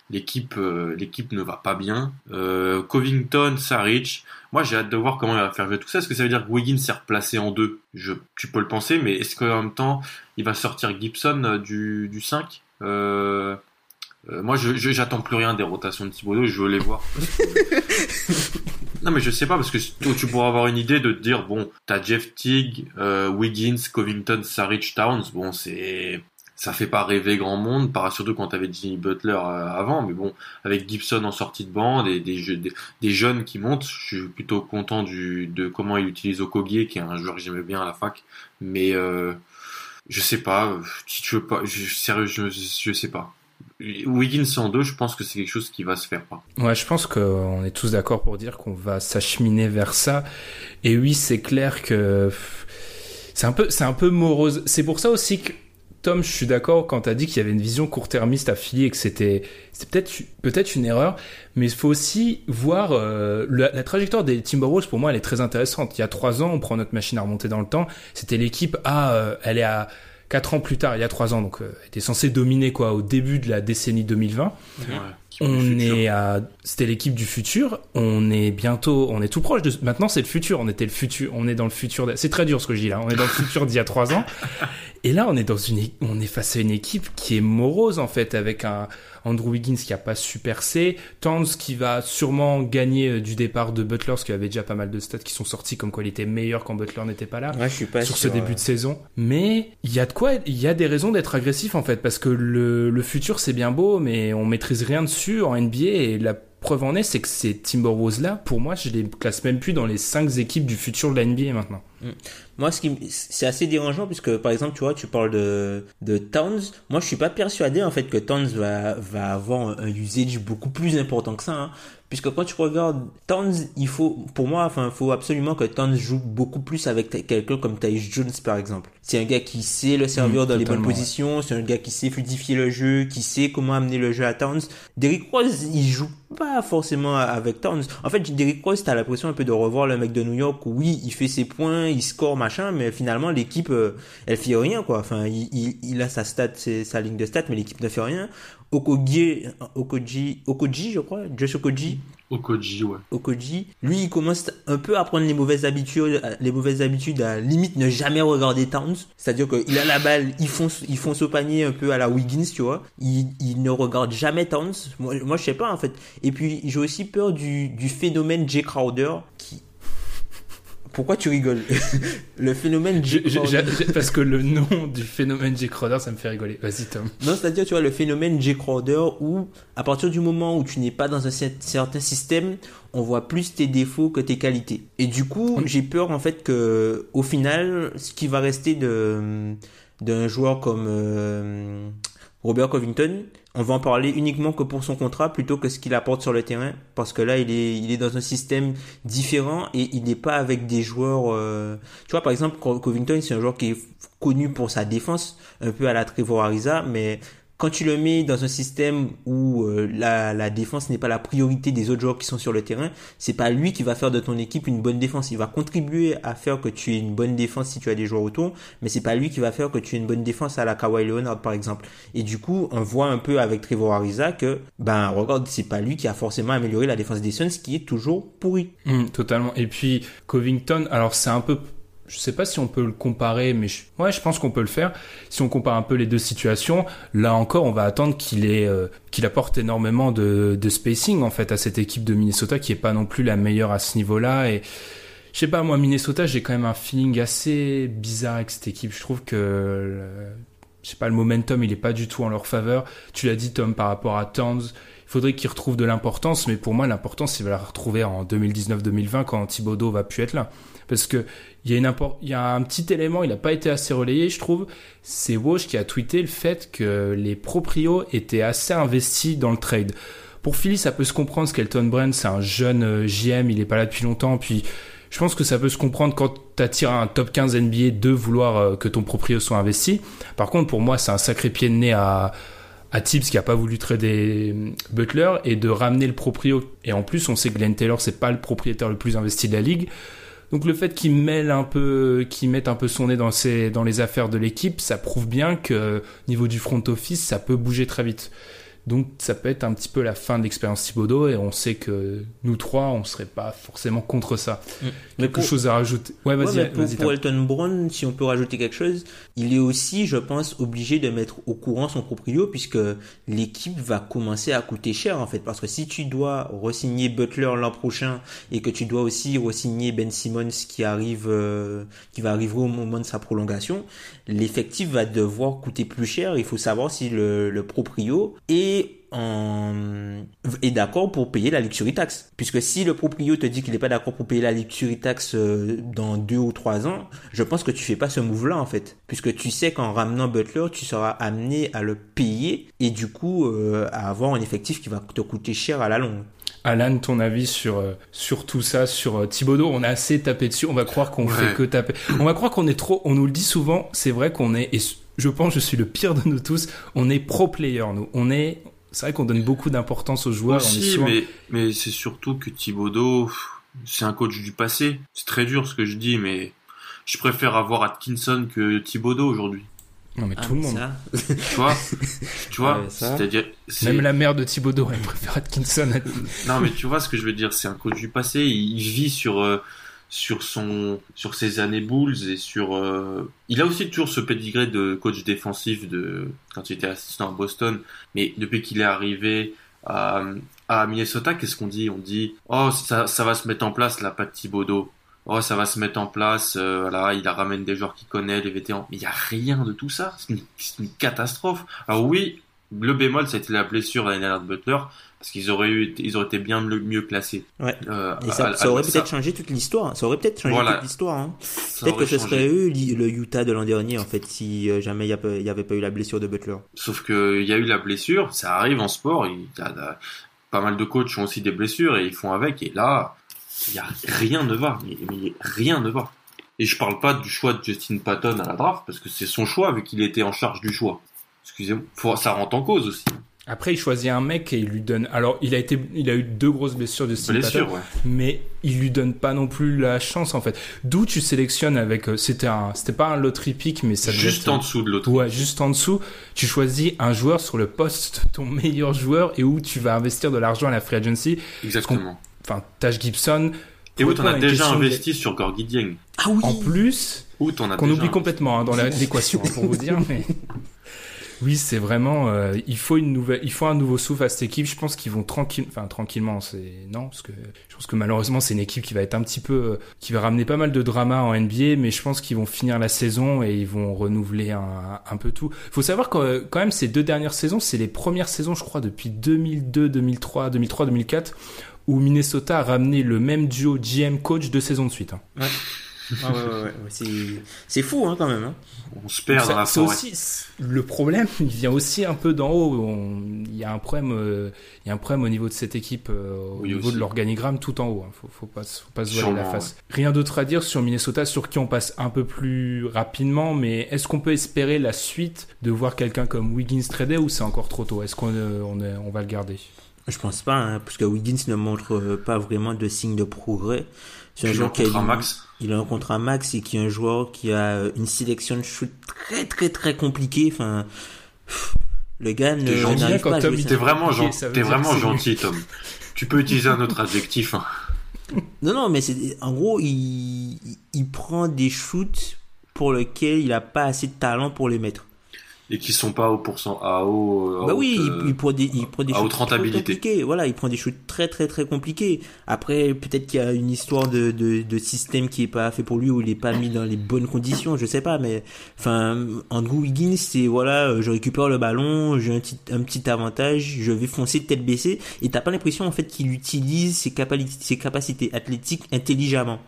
l'équipe l'équipe l'équipe ne va pas bien. Euh, Covington, Saric. Moi, j'ai hâte de voir comment il va faire jouer tout ça. Est-ce que ça veut dire que Wiggins s'est replacé en deux? Je, Tu peux le penser, mais est-ce qu'en même temps, il va sortir Gibson euh, du, du 5 euh, euh, Moi, je, j'attends plus rien des rotations de Thibodeau. Je veux les voir. non, mais je sais pas, parce que tu pourras avoir une idée de te dire, bon, t'as Jeff Teague, Wiggins, Covington, Saric, Towns. Bon, c'est ça fait pas rêver grand monde, surtout quand t'avais Jimmy Butler euh, avant, mais bon, avec Gibson en sortie de et des, des, jeunes qui montent, je suis plutôt content de comment il utilise Okogie, qui est un joueur que j'aimais bien à la fac, mais euh, je sais pas, si tu veux pas, je, sérieux, je, sais pas. Wiggins en deux, je pense que c'est quelque chose qui va se faire. Ouais, je pense qu'on est tous d'accord pour dire qu'on va s'acheminer vers ça. Et oui, c'est clair que c'est un peu, c'est un peu morose. C'est pour ça aussi que Tom, je suis d'accord quand tu as dit qu'il y avait une vision court-termiste à Philly et que c'était peut-être peut-être une erreur, mais il faut aussi voir euh, la, trajectoire des Timberwolves. Pour moi, elle est très intéressante. Il y a trois ans, on prend notre machine à remonter dans le temps. C'était l'équipe A, euh, elle est à quatre ans plus tard, il y a trois ans, donc euh, était censée dominer quoi au début de la décennie 2020. On est à, c'était l'équipe du futur. On est bientôt, on est tout proche de. Maintenant, c'est le futur. On était le futur. On est dans le futur. C'est très dur ce que je dis là. On est dans le futur d'il y a trois ans. Et là, on est dans une, on est face à une équipe qui est morose en fait, avec un Andrew Wiggins qui a pas super C, Towns qui va sûrement gagner euh, du départ de Butler, parce qu'il y avait déjà pas mal de stats qui sont sortis comme quoi il était meilleur quand Butler n'était pas là. Ouais, je suis pas sur ce début de saison. Mais il y a de quoi, il y a des raisons d'être agressif en fait, parce que le, le futur c'est bien beau, mais on maîtrise rien dessus en NBA et la preuve en est, c'est que ces Timberwolves là, pour moi, je les classe même plus dans les 5 équipes du futur de la NBA maintenant. Mm. Moi, ce qui, c'est assez dérangeant puisque, par exemple, tu vois, tu parles de, de Towns. Moi, je suis pas persuadé, en fait, que Towns va, va avoir un usage beaucoup plus important que ça, hein. Puisque quand tu regardes Towns, il faut, pour moi, enfin, il faut absolument que Towns joue beaucoup plus avec quelqu'un comme Tyus Jones, par exemple. C'est un gars qui sait le servir mm, dans les bonnes positions, c'est un gars qui sait fluidifier le jeu, qui sait comment amener le jeu à Towns. Derrick Rose, il joue pas forcément avec Towns. En fait, Derrick Rose, t'as l'impression un peu de revoir le mec de New York. Oui, il fait ses points, il score, machin, mais finalement, l'équipe, euh, elle fait rien, quoi. Enfin, il, il, il a sa stat, sa ligne de stats, mais l'équipe ne fait rien. Okogie, Okoji, Okoji, je crois, Josh Okoji. Okoji, ouais. Okoji, lui, il commence un peu à prendre les mauvaises habitudes, les mauvaises habitudes à limite ne jamais regarder Towns. C'est-à-dire qu'il a la balle, il fonce, il fonce au panier un peu à la Wiggins, tu vois. Il, il ne regarde jamais Towns. Moi, moi, je sais pas, en fait. Et puis, j'ai aussi peur du, du phénomène Jay Crowder qui, pourquoi tu rigoles Le phénomène J. Parce que le nom du phénomène J. Crowder, ça me fait rigoler. Vas-y, Tom. Non, c'est-à-dire, tu vois, le phénomène J. Crowder où, à partir du moment où tu n'es pas dans un certain système, on voit plus tes défauts que tes qualités. Et du coup, j'ai peur, en fait, que, au final, ce qui va rester de, d'un joueur comme, euh, Robert Covington, on va en parler uniquement que pour son contrat plutôt que ce qu'il apporte sur le terrain parce que là il est il est dans un système différent et il n'est pas avec des joueurs euh, tu vois par exemple Covington c'est un joueur qui est connu pour sa défense un peu à la Trevor Ariza mais quand tu le mets dans un système où euh, la, défense n'est pas la priorité des autres joueurs qui sont sur le terrain, c'est pas lui qui va faire de ton équipe une bonne défense. Il va contribuer à faire que tu aies une bonne défense si tu as des joueurs autour, mais c'est pas lui qui va faire que tu aies une bonne défense à la Kawhi Leonard par exemple. Et du coup, on voit un peu avec Trevor Ariza que ben regarde, c'est pas lui qui a forcément amélioré la défense des Suns qui est toujours pourri. Mmh, totalement. Et puis Covington, alors c'est un peu je sais pas si on peut le comparer, mais je, ouais, je pense qu'on peut le faire. Si on compare un peu les deux situations, là encore, on va attendre qu'il ait, euh, qu'il apporte énormément de, spacing en fait à cette équipe de Minnesota qui est pas non plus la meilleure à ce niveau-là. Et je sais pas, moi Minnesota, j'ai quand même un feeling assez bizarre avec cette équipe. Je trouve que je sais pas, le momentum, il est pas du tout en leur faveur. Tu l'as dit, Tom, par rapport à Towns. Il faudrait qu'ils retrouvent de l'importance, mais pour moi, l'importance, il va la retrouver en 2019-2020 quand Thibodeau va plus être là. Parce que il y a, un petit élément, il n'a pas été assez relayé, je trouve. C'est Walsh qui a tweeté le fait que les proprios étaient assez investis dans le trade. Pour Philly, ça peut se comprendre, Skelton Brand, c'est un jeune JM, il est pas là depuis longtemps, puis je pense que ça peut se comprendre quand tu attires un top 15 NBA de vouloir euh, que ton proprio soit investi. Par contre, pour moi, c'est un sacré pied de nez à, à Tibbs qui a pas voulu trader euh, Butler et de ramener le proprio. Et en plus, on sait que Glenn Taylor, c'est pas le propriétaire le plus investi de la ligue. Donc le fait qu'il mêle un peu, qu'il mette un peu son nez dans, ses, dans les affaires de l'équipe, ça prouve bien que niveau du front office, ça peut bouger très vite. Donc ça peut être un petit peu la fin de l'expérience Thibodeau et on sait que nous trois, on serait pas forcément contre ça. Mm. Quelque pour... chose à rajouter Ouais, vas-y. Ouais, pour, pour Elton Brown, si on peut rajouter quelque chose, il est aussi, je pense, obligé de mettre au courant son proprio puisque l'équipe va commencer à coûter cher en fait. Parce que si tu dois re-signer Butler l'an prochain et que tu dois aussi re-signer Ben Simmons qui arrive, euh, qui va arriver au moment de sa prolongation, l'effectif va devoir coûter plus cher. Il faut savoir si le, le proprio est est d'accord pour payer la luxury tax. Puisque si le proprio te dit qu'il n'est pas d'accord pour payer la luxury tax euh, dans deux ou trois ans, je pense que tu fais pas ce move-là en fait. Puisque tu sais qu'en ramenant Butler, tu seras amené à le payer et du coup euh, à avoir un effectif qui va te coûter cher à la longue. Alan, ton avis sur euh, sur tout ça, sur Thibodeau On a assez tapé dessus. On va croire qu'on fait que taper. On va croire qu'on est trop. On nous le dit souvent. C'est vrai qu'on est. Et je pense, je suis le pire de nous tous. On est pro player. Nous, on est c'est vrai qu'on donne beaucoup d'importance aux joueurs. Aussi, mais, mais c'est surtout que Thibodeau, c'est un coach du passé. C'est très dur ce que je dis, mais je préfère avoir Atkinson que Thibodeau aujourd'hui. Non mais tout le monde. tu vois, tu vois, c'est-à-dire même la mère de Thibodeau elle préfère Atkinson. non mais tu vois ce que je veux dire, c'est un coach du passé. Il, vit sur euh, sur son sur ses années Bulls et sur euh, il a aussi toujours ce pedigree de coach défensif de quand il était assistant à Boston. Mais depuis qu'il est arrivé à, à Minnesota qu'est-ce qu'on dit? On dit oh ça, ça va se mettre en place la patte Thibodeau. Oh ça va se mettre en place euh, voilà il ramène des joueurs qu'il connaît les vétérans. Mais il y a rien de tout ça. C'est une, une, catastrophe. Alors oui le bémol été la blessure à de Butler parce qu'ils auraient eu, ils auraient été bien mieux, classés. Ouais. Euh, Et ça, ça aurait peut-être changé toute l'histoire. Ça aurait peut-être changé toute l'histoire. Hein. Peut-être que ce serait eux le Utah de l'an dernier en fait si euh, jamais il n'y avait pas eu la blessure de Butler. Sauf que il y a eu la blessure, ça arrive en sport. Il y a, pas mal de coachs ont aussi des blessures et ils font avec. Et là, il y a rien ne va. Mais, mais rien ne va. Et je parle pas du choix de Justin Patton à la draft parce que c'est son choix vu qu'il était en charge du choix. Excusez-moi, ça rentre en cause aussi. Après, il choisit un mec et il lui donne. Alors, il a été, il a eu deux grosses blessures de style Blessure, ouais. mais il lui donne pas non plus la chance en fait. D'où tu sélectionnes avec. Euh, c'était un, c'était pas un lottery pick, mais ça. Juste en dessous de l'autre. Ouais, juste en dessous. Tu choisis un joueur sur le poste, ton meilleur joueur, et où tu vas investir de l'argent à la free agency. Exactement. Enfin, Taj Gibson. Et où t'en as déjà investi sur Gorgie Dieng. Ah oui. En plus. Où t'en as Qu'on oublie complètement hein, dans l'équation, hein, pour vous dire, mais. Oui, c'est vraiment. Euh, il faut une nouvelle, il faut un nouveau souffle à cette équipe. Je pense qu'ils vont tranquille, enfin tranquillement, c'est non, parce que je pense que malheureusement c'est une équipe qui va être un petit peu, euh, qui va ramener pas mal de drama en NBA, mais je pense qu'ils vont finir la saison et ils vont renouveler un, peu tout. Il faut savoir que quand même ces deux dernières saisons, c'est les premières saisons, je crois, depuis 2002, 2003, 2003, 2004, où Minnesota a ramené le même duo GM coach deux saisons de suite. Hein. Ouais. Ah ouais, ouais, ouais. C'est, c'est fou hein, quand même. Hein. On se perd Ça- dans la c'est forêt. aussi le problème. Il vient aussi un peu d'en haut. On- Il y a un problème. euh, Il y a un problème au niveau de cette équipe, euh, au Oui, niveau aussi. de l'organigramme tout en haut. hein. Faut, faut pas, se- faut pas se voiler la face. Rien d'autre à dire sur Minnesota, sur qui on passe un peu plus rapidement. Mais est-ce qu'on peut espérer la suite de voir quelqu'un comme Wiggins tradé ou c'est encore trop tôt? Est-ce qu'on euh, on est- on va le garder? Je pense pas, hein, parce que Wiggins ne montre pas vraiment de signe de progrès. C'est un joueur qui a max. Il a un contrat max et qui est un joueur qui a une sélection de shoot très très très compliquée. Enfin, le gars ne T'es gentil, n'arrive quand pas à Tom. T'es vraiment, gen- gentil, Tom. Tu peux utiliser un autre adjectif. hein. Non, non, mais c'est en gros, il, il, il prend des shoots pour lesquels il a pas assez de talent pour les mettre. Et qui sont pas au pourcent, à haut. à bah oui, il, euh, il prend des, il prend des trop rentabilité. compliqués. Voilà, il prend des shoots très très très compliqués. Après, peut-être qu'il y a une histoire de, de, de système qui est pas fait pour lui ou il est pas mis dans les bonnes conditions, je sais pas. Mais enfin, Andrew Wiggins, c'est voilà, euh, je récupère le ballon, j'ai un petit un petit avantage, je vais foncer tête baissée et t'as pas l'impression en fait qu'il utilise ses capacités ses capacités athlétiques intelligemment.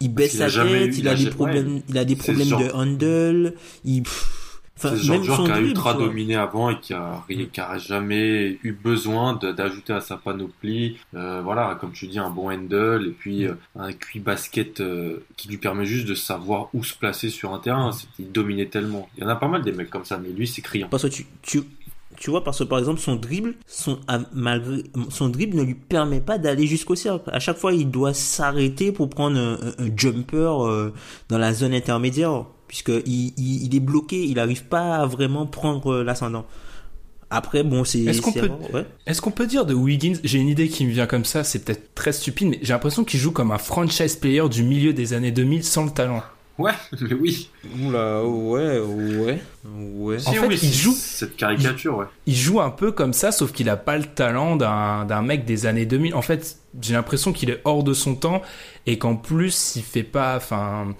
Il baisse sa tête, il il a des problèmes, il a des problèmes de handle, il pff, C'est ce genre de joueur qui a ultra dominé avant et qui a, qui a jamais eu besoin d'ajouter à sa panoplie, euh, voilà, comme tu dis, un bon handle et puis euh, un QI basket euh, qui lui permet juste de savoir où se placer sur un terrain. C'est- Il dominait tellement. Il y en a pas mal des mecs comme ça, mais lui, c'est criant. Parce que tu, tu, tu vois, parce que par exemple, son dribble, son, à- malgré, son dribble ne lui permet pas d'aller jusqu'au cercle. À chaque fois, il doit s'arrêter pour prendre un, un- un jumper dans la zone intermédiaire. Puisque il, il, est bloqué, il n'arrive pas à vraiment prendre euh, l'ascendant. Après, bon, c'est. Est-ce qu'on c'est peut- ouais. Qu'on peut dire de Wiggins, j'ai une idée qui me vient comme ça, c'est peut-être très stupide, mais j'ai l'impression qu'il joue comme un franchise player du milieu des années 2000 sans le talent. Ouais, mais oui. Oula, ouais, ouais, ouais. En Si, fait, oui, il c'est- joue- cette caricature, ouais. Il joue un peu comme ça, sauf qu'il a pas le talent d'un d'un mec des années 2000. En fait, j'ai l'impression qu'il est hors de son temps et qu'en plus, il fait pas, enfin,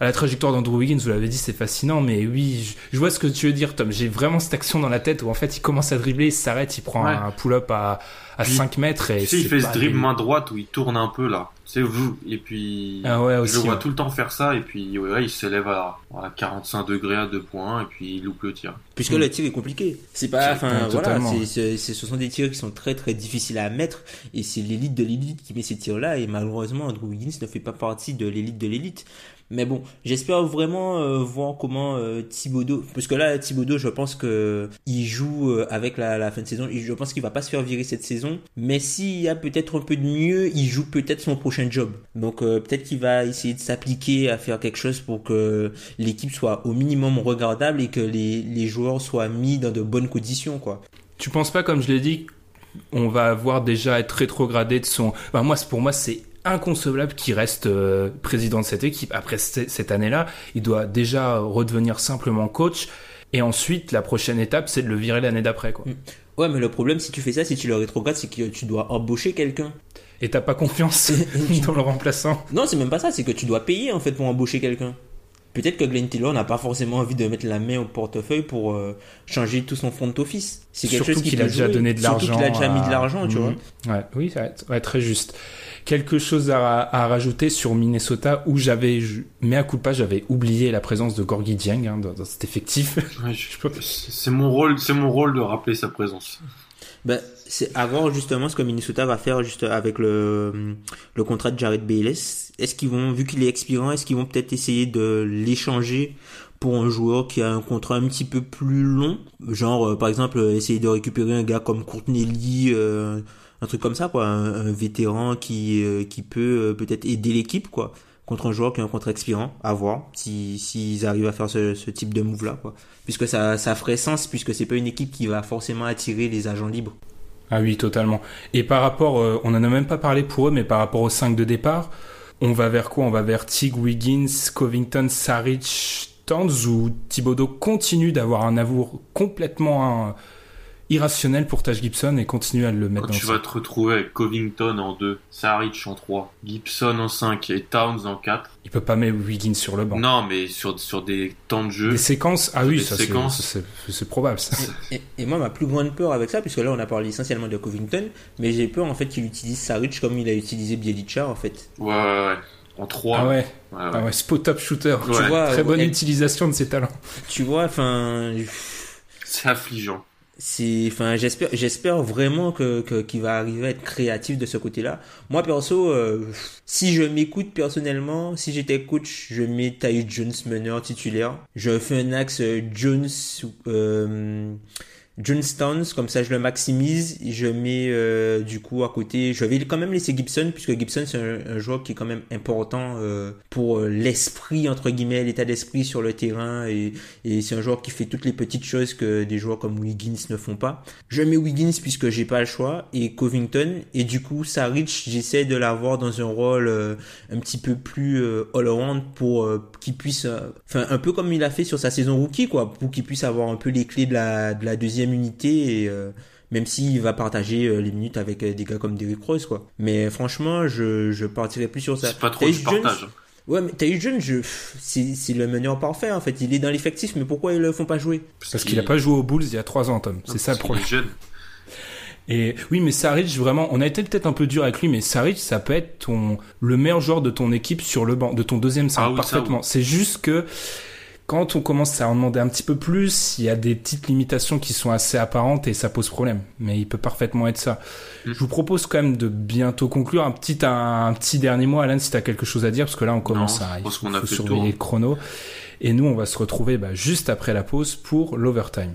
à la trajectoire d'Andrew Wiggins, vous l'avez dit, c'est fascinant, mais oui, je, je vois ce que tu veux dire, Tom. J'ai vraiment cette action dans la tête où en fait, il commence à dribbler, il s'arrête, il prend Ouais. un pull-up à, à Puis, 5 mètres et Tu sais, il fait ce dribble main droite où il tourne un peu là. C'est vous. Et puis, Ah ouais, je aussi, le vois ouais. tout le temps faire ça. Et puis, ouais, ouais, il s'élève à, à 45 degrés à 2 points. Et puis, il loupe le tir. Puisque Mm. le tir est compliqué. C'est pas, enfin, voilà, ce sont des tirs qui sont très très difficiles à mettre et c'est l'élite de l'élite qui met ces tirs-là et malheureusement Andrew Wiggins ne fait pas partie de l'élite de l'élite. Mais bon, j'espère vraiment euh, voir comment euh, Thibodeau, parce que là Thibodeau, je pense que il joue euh, avec la, fin de saison. Je pense qu'il va pas se faire virer cette saison. Mais s'il y a peut-être un peu de mieux, il joue peut-être son prochain job. Donc euh, peut-être qu'il va essayer de s'appliquer à faire quelque chose pour que l'équipe soit au minimum regardable et que les, joueurs soient mis dans de bonnes conditions, quoi. Tu penses pas, comme je l'ai dit, on va voir déjà être rétrogradé de son. Enfin, moi, pour moi, c'est inconcevable qu'il reste euh, président de cette équipe. Après cette année-là, il doit déjà redevenir simplement coach. Et ensuite, la prochaine étape, c'est de le virer l'année d'après, quoi. Ouais, mais le problème, si tu fais ça, si tu le rétrogrades, c'est que tu dois embaucher quelqu'un. Et t'as pas confiance dans le remplaçant. Non, c'est même pas ça, c'est que tu dois payer, en fait, pour embaucher quelqu'un. Peut-être que Glenn Taylor n'a pas forcément envie de mettre la main au portefeuille pour euh, changer tout son front office. C'est quelque Surtout chose qui qu'il a déjà jouer. donné de Surtout l'argent. qu'il a déjà mis de à- l'argent, tu Mhm. vois. Ouais, oui, ça va être, ouais, très juste. Quelque chose à, à rajouter sur Minnesota où j'avais, mais à coup de pas, j'avais oublié la présence de Gorgui Dieng hein, dans, dans cet effectif. Ouais, c'est mon rôle, c'est mon rôle de rappeler sa présence. Ben, c'est à voir justement ce que Minnesota va faire juste avec le, le contrat de Jared Bayless. Est-ce qu'ils vont, vu qu'il est expirant, est-ce qu'ils vont peut-être essayer de l'échanger pour un joueur qui a un contrat un petit peu plus long? Genre, euh, par exemple, euh, essayer de récupérer un gars comme Courtney Lee, euh, un truc comme ça, quoi. Un, vétéran qui, euh, qui peut peut-être aider l'équipe, quoi. Contre un joueur qui a un contrat expirant, à voir si s'ils arrivent à faire ce, type de move là quoi. Puisque ça ça ferait sens puisque c'est pas une équipe qui va forcément attirer les agents libres. Ah oui, totalement. Et par rapport, on en a même pas parlé pour eux, mais par rapport aux 5 de départ, on va vers quoi? On va vers Tig, Wiggins, Covington, Saric, Towns, où Thibodeau continue d'avoir un amour complètement euh, irrationnel pour Taj Gibson et continue à le mettre Quand dans tu vas te retrouver avec Covington en 2, Saric en 3, Gibson en 5 et Towns en 4. Il peut pas mettre Wiggins sur le banc. Non, mais sur, sur des temps de jeu. Des séquences Ah oui, ça c'est- probable. Ça. Et, et moi ma plus grande peur avec ça, puisque là on a parlé essentiellement de Covington, mais j'ai peur en fait qu'il utilise Saric comme il a utilisé Bielicha en fait. Ouais, ouais, ouais. en 3. Ah ouais, Ouais, ouais. ah ouais spot up shooter. Ouais. Tu vois, Très bonne ouais, utilisation de ses talents. Tu vois, enfin, C'est affligeant. C'est, enfin, j'espère, j'espère vraiment que, qu'il va arriver à être créatif de ce côté-là. Moi, perso, euh, si je m'écoute personnellement, si j'étais coach, je mets Tyus Jones meneur titulaire. Je fais un axe euh, Jones, euh, Jonestown, comme ça je le maximise. Je mets euh, du coup à côté, je vais quand même laisser Gibson puisque Gibson c'est un, un joueur qui est quand même important euh, pour euh, l'esprit entre guillemets, l'état d'esprit sur le terrain et, et c'est un joueur qui fait toutes les petites choses que des joueurs comme Wiggins ne font pas. Je mets Wiggins puisque j'ai pas le choix et Covington et du coup Saric j'essaie de l'avoir dans un rôle euh, un petit peu plus euh, all-around pour euh, qu'il puisse, enfin un peu comme il a fait sur sa saison rookie quoi, pour qu'il puisse avoir un peu les clés de la, de la deuxième unité et euh, même s'il va partager euh, les minutes avec euh, des gars comme Derrick Rose quoi. Mais franchement je, je partirais plus sur ça. C'est pas trop du Jones- partage. Ouais, mais Tyus Jones, je, c'est, c'est le meneur parfait en fait. Il est dans l'effectif, mais pourquoi ils le font pas jouer? Parce qu'il a pas joué aux Bulls il y a trois ans, Tom. C'est ça le problème. jeune. Et oui, mais Saric, vraiment, on a été peut-être un peu dur avec lui, mais Saric, ça peut être ton, le meilleur joueur de ton équipe sur le banc, de ton deuxième 5, Ah oui, ça, parfaitement. oui. C'est juste que, quand on commence à en demander un petit peu plus, il y a des petites limitations qui sont assez apparentes et ça pose problème. Mais il peut parfaitement être ça. Mm. Je vous propose quand même de bientôt conclure. Un petit, un, un petit dernier mot, Alan, si t'as quelque chose à dire, parce que là, on commence Non, à, il faut, faut surveiller le chrono. Et nous, on va se retrouver bah, juste après la pause pour l'overtime.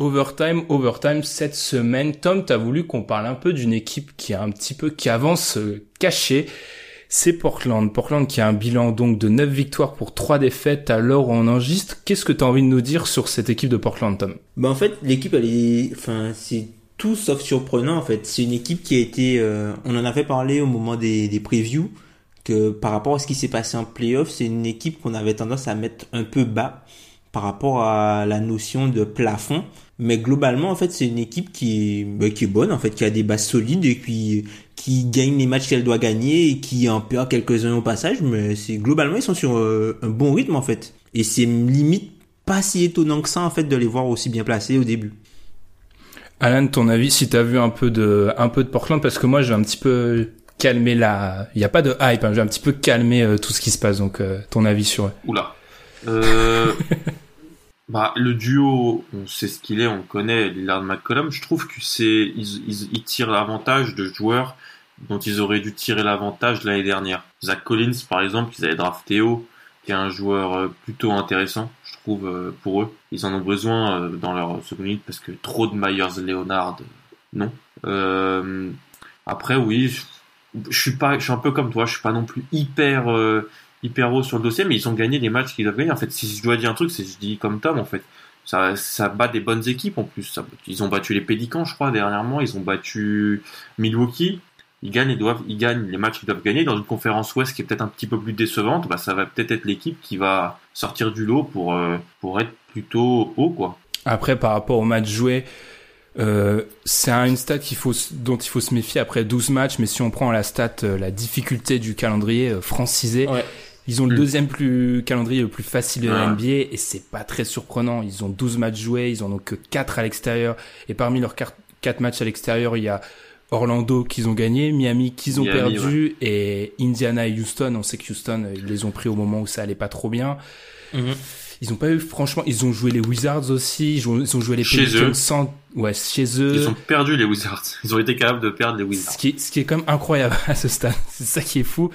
Overtime, overtime cette semaine. Tom, t'as voulu qu'on parle un peu d'une équipe qui a un petit peu, qui avance euh, cachée. C'est Portland. Portland qui a un bilan donc de 9 victoires pour 3 défaites à l'heure où on enregistre. Qu'est-ce que t'as envie de nous dire sur cette équipe de Portland, Tom? Bah en fait, l'équipe elle est, enfin c'est tout sauf surprenant en fait. C'est une équipe qui a été, euh, on en avait parlé au moment des, des previews que par rapport à ce qui s'est passé en playoff, c'est une équipe qu'on avait tendance à mettre un peu bas par rapport à la notion de plafond. Mais globalement, en fait, c'est une équipe qui est, bah, qui est bonne, en fait, qui a des bases solides et qui, qui gagne les matchs qu'elle doit gagner et qui en perd quelques-uns au passage. Mais c'est globalement, ils sont sur euh, un bon rythme, en fait. Et c'est limite pas si étonnant que ça, en fait, de les voir aussi bien placés au début. Alan, ton avis, si t'as vu un peu de, un peu de Portland, parce que moi, je vais un petit peu calmer la, il y a pas de hype, hein, je vais un petit peu calmer euh, tout ce qui se passe, donc euh, ton avis sur eux. Oula. Euh, bah, le duo, on sait ce qu'il est, on le connaît, Lillard McCollum. Je trouve que c'est, ils, ils, ils tirent l'avantage de joueurs dont ils auraient dû tirer l'avantage l'année dernière. Zach Collins, par exemple, qu'ils avaient drafté haut, qui est un joueur euh, plutôt intéressant, je trouve, euh, pour eux. Ils en ont besoin euh, dans leur seconde unité parce que trop de Myers Leonard, non. Euh, après, oui, je, je suis pas, je suis un peu comme toi, je suis pas non plus hyper, euh, hyper haut sur le dossier, mais ils ont gagné les matchs qu'ils doivent gagner. En fait, si je dois dire un truc, c'est je dis comme Tom, en fait. Ça, ça bat des bonnes équipes en plus. Ça- ils ont battu les Pélicans, je crois, dernièrement. Ils ont battu Milwaukee. Ils gagnent, ils doivent, ils gagnent les matchs qu'ils doivent gagner dans une conférence Ouest qui est peut-être un petit peu plus décevante. Bah, ça va peut-être être l'équipe qui va sortir du lot pour, euh, pour être plutôt haut, quoi. Après, par rapport au match joué, euh, c'est un- une stat faut, dont il faut se méfier après 12 matchs, mais si on prend la stat, euh, la difficulté du calendrier euh, francisé, Ouais. Ils ont le Mm. deuxième plus calendrier le plus facile de la Ouais. NBA et c'est pas très surprenant. Ils ont 12 matchs joués, ils en ont que 4 à l'extérieur et parmi leurs 4 matchs à l'extérieur, il y a Orlando qu'ils ont gagné, Miami qu'ils ont Miami, perdu et Indiana et Houston. On sait que Houston, euh, ils les ont pris au moment où ça allait pas trop bien. Mhm. Ils ont pas eu, franchement, ils ont joué les Wizards aussi, ils ont, ils ont joué les Chez Pelicans eux. sans, ouais, chez eux. Ils ont perdu les Wizards. Ils ont été capables de perdre les Wizards. Ce qui, est, ce qui est quand même incroyable à ce stade. C'est ça qui est fou.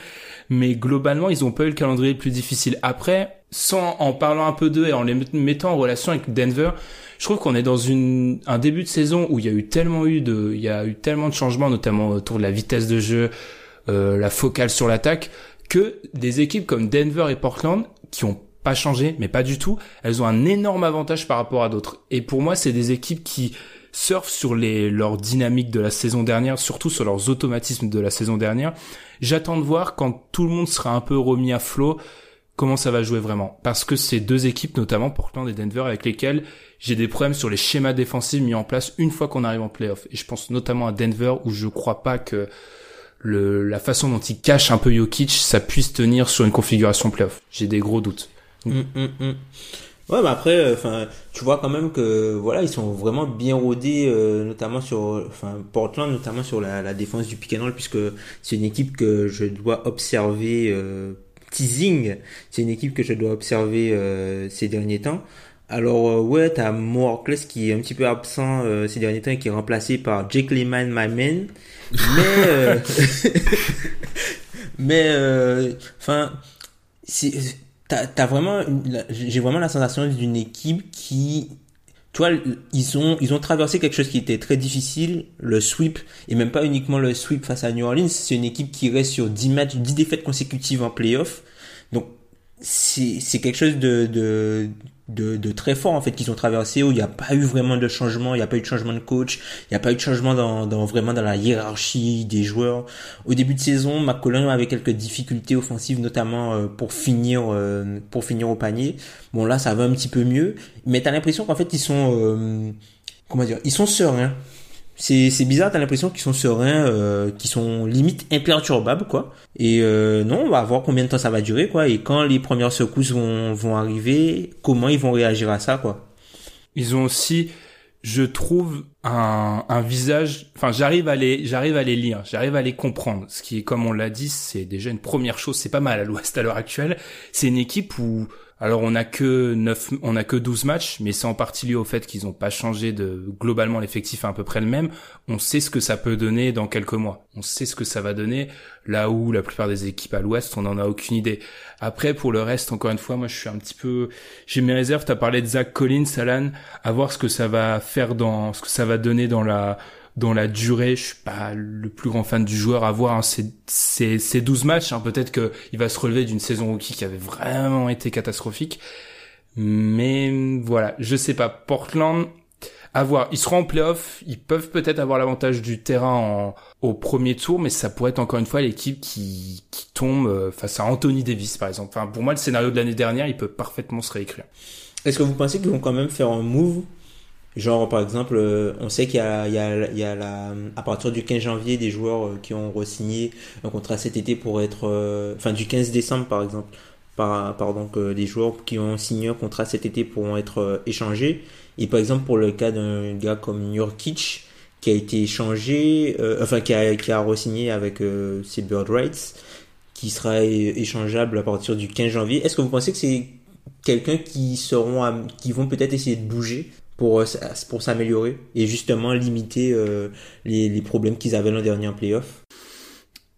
Mais globalement, ils ont pas eu le calendrier le plus difficile. Après, sans, en parlant un peu d'eux et en les met- mettant en relation avec Denver, je trouve qu'on est dans un début de saison où il y a eu tellement eu de, il y a eu tellement de changements, notamment autour de la vitesse de jeu, euh, la focale sur l'attaque, que des équipes comme Denver et Portland, qui ont pas changé, mais pas du tout, elles ont un énorme avantage par rapport à d'autres. Et pour moi, c'est des équipes qui surfent sur les, leur dynamique de la saison dernière, surtout sur leurs automatismes de la saison dernière. J'attends de voir quand tout le monde sera un peu remis à flot, comment ça va jouer vraiment. Parce que c'est deux équipes, notamment Portland et Denver, avec lesquelles j'ai des problèmes sur les schémas défensifs mis en place une fois qu'on arrive en playoff. Et je pense notamment à Denver, où je crois pas que le, la façon dont il cache un peu Jokic, ça puisse tenir sur une configuration playoff. J'ai des gros doutes. Mm, mm, mm. Ouais, mais après, enfin, tu vois quand même que voilà, ils sont vraiment bien rodés, notamment sur, enfin, Portland, notamment sur la, la défense du pick and roll, puisque c'est une équipe que je dois observer. teasing, c'est une équipe que je dois observer ces derniers temps. Alors euh, ouais, t'as Mo qui est un petit peu absent euh, ces derniers temps et qui est remplacé par Jake Lehman, my man. Mais euh, mais enfin, t'as as vraiment, j'ai vraiment la sensation d'une équipe qui tu vois, ils ont, ils ont traversé quelque chose qui était très difficile, le sweep, et même pas uniquement le sweep face à New Orleans, c'est une équipe qui reste sur 10 matchs, 10 défaites consécutives en playoff. Donc, c'est quelque chose de, de, de, de, très fort en fait qu'ils ont traversé où il n'y a pas eu vraiment de changement, il n'y a pas eu de changement de coach, il n'y a pas eu de changement dans, dans, vraiment dans la hiérarchie des joueurs. Au début de saison, McCollum avait quelques difficultés offensives notamment euh, pour finir euh, pour finir au panier. Bon là ça va un petit peu mieux, mais tu as l'impression qu'en fait ils sont euh, comment dire, ils sont sereins c'est bizarre t'as l'impression qu'ils sont sereins euh, qu'ils sont limite imperturbables quoi. Et euh, non on va voir combien de temps ça va durer quoi. Et quand les premières secousses vont vont arriver comment ils vont réagir à ça quoi. Ils ont aussi je trouve un, un visage enfin j'arrive à les j'arrive à les lire j'arrive à les comprendre. Ce qui est comme on l'a dit c'est déjà une première chose. C'est pas mal à l'ouest à l'heure actuelle. C'est une équipe où alors on a que 9 on a que 12 matchs mais c'est en partie lié au fait qu'ils n'ont pas changé de globalement l'effectif à peu près le même. On sait ce que ça peut donner dans quelques mois. On sait ce que ça va donner là où la plupart des équipes à l'ouest, on n'en a aucune idée. Après pour le reste encore une fois, moi je suis un petit peu j'ai mes réserves, tu as parlé de Zach Collins, Alan, à voir ce que ça va faire dans ce que ça va donner dans la dans la durée, je suis pas le plus grand fan du joueur à voir hein. ces, ces, 12 matchs. Hein. Peut-être qu'il va se relever d'une saison rookie qui avait vraiment été catastrophique. Mais voilà, je sais pas. Portland, à voir. Ils seront en playoff. Ils peuvent peut-être avoir l'avantage du terrain au premier tour, mais ça pourrait être encore une fois l'équipe qui, qui tombe euh, face à Anthony Davis, par exemple. Enfin, pour moi, le scénario de l'année dernière, il peut parfaitement se réécrire. Est-ce que vous pensez qu'ils vont quand même faire un move Genre, par exemple, euh, on sait qu'il y a, il y a, il y a la, à partir du 15 janvier, des joueurs euh, qui ont re-signé un contrat cet été pour être, euh, enfin, du 15 décembre, par exemple, par, pardon, que des joueurs qui ont signé un contrat cet été pourront être échangés. Et par exemple, pour le cas d'un gars comme Nurkic, qui a été échangé, enfin, qui a, qui a re-signé avec ses Bird Rights, qui sera échangeable à partir du 15 janvier. Est-ce que vous pensez que c'est quelqu'un qui seront, qui vont peut-être essayer de bouger? Pour, euh, pour s'améliorer et justement limiter euh, les, les problèmes qu'ils avaient l'an dernier en playoff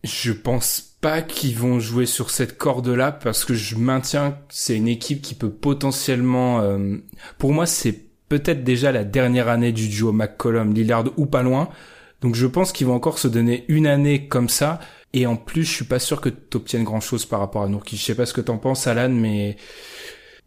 Je pense pas qu'ils vont jouer sur cette corde-là parce que je maintiens que c'est une équipe qui peut potentiellement... Euh, pour moi, c'est peut-être déjà la dernière année du duo McCollum-Lillard ou pas loin. Donc je pense qu'ils vont encore se donner une année comme ça. Et en plus, je suis pas sûr que tu obtiennes grand-chose par rapport à Nourki. Je sais pas ce que t'en penses, Alan, mais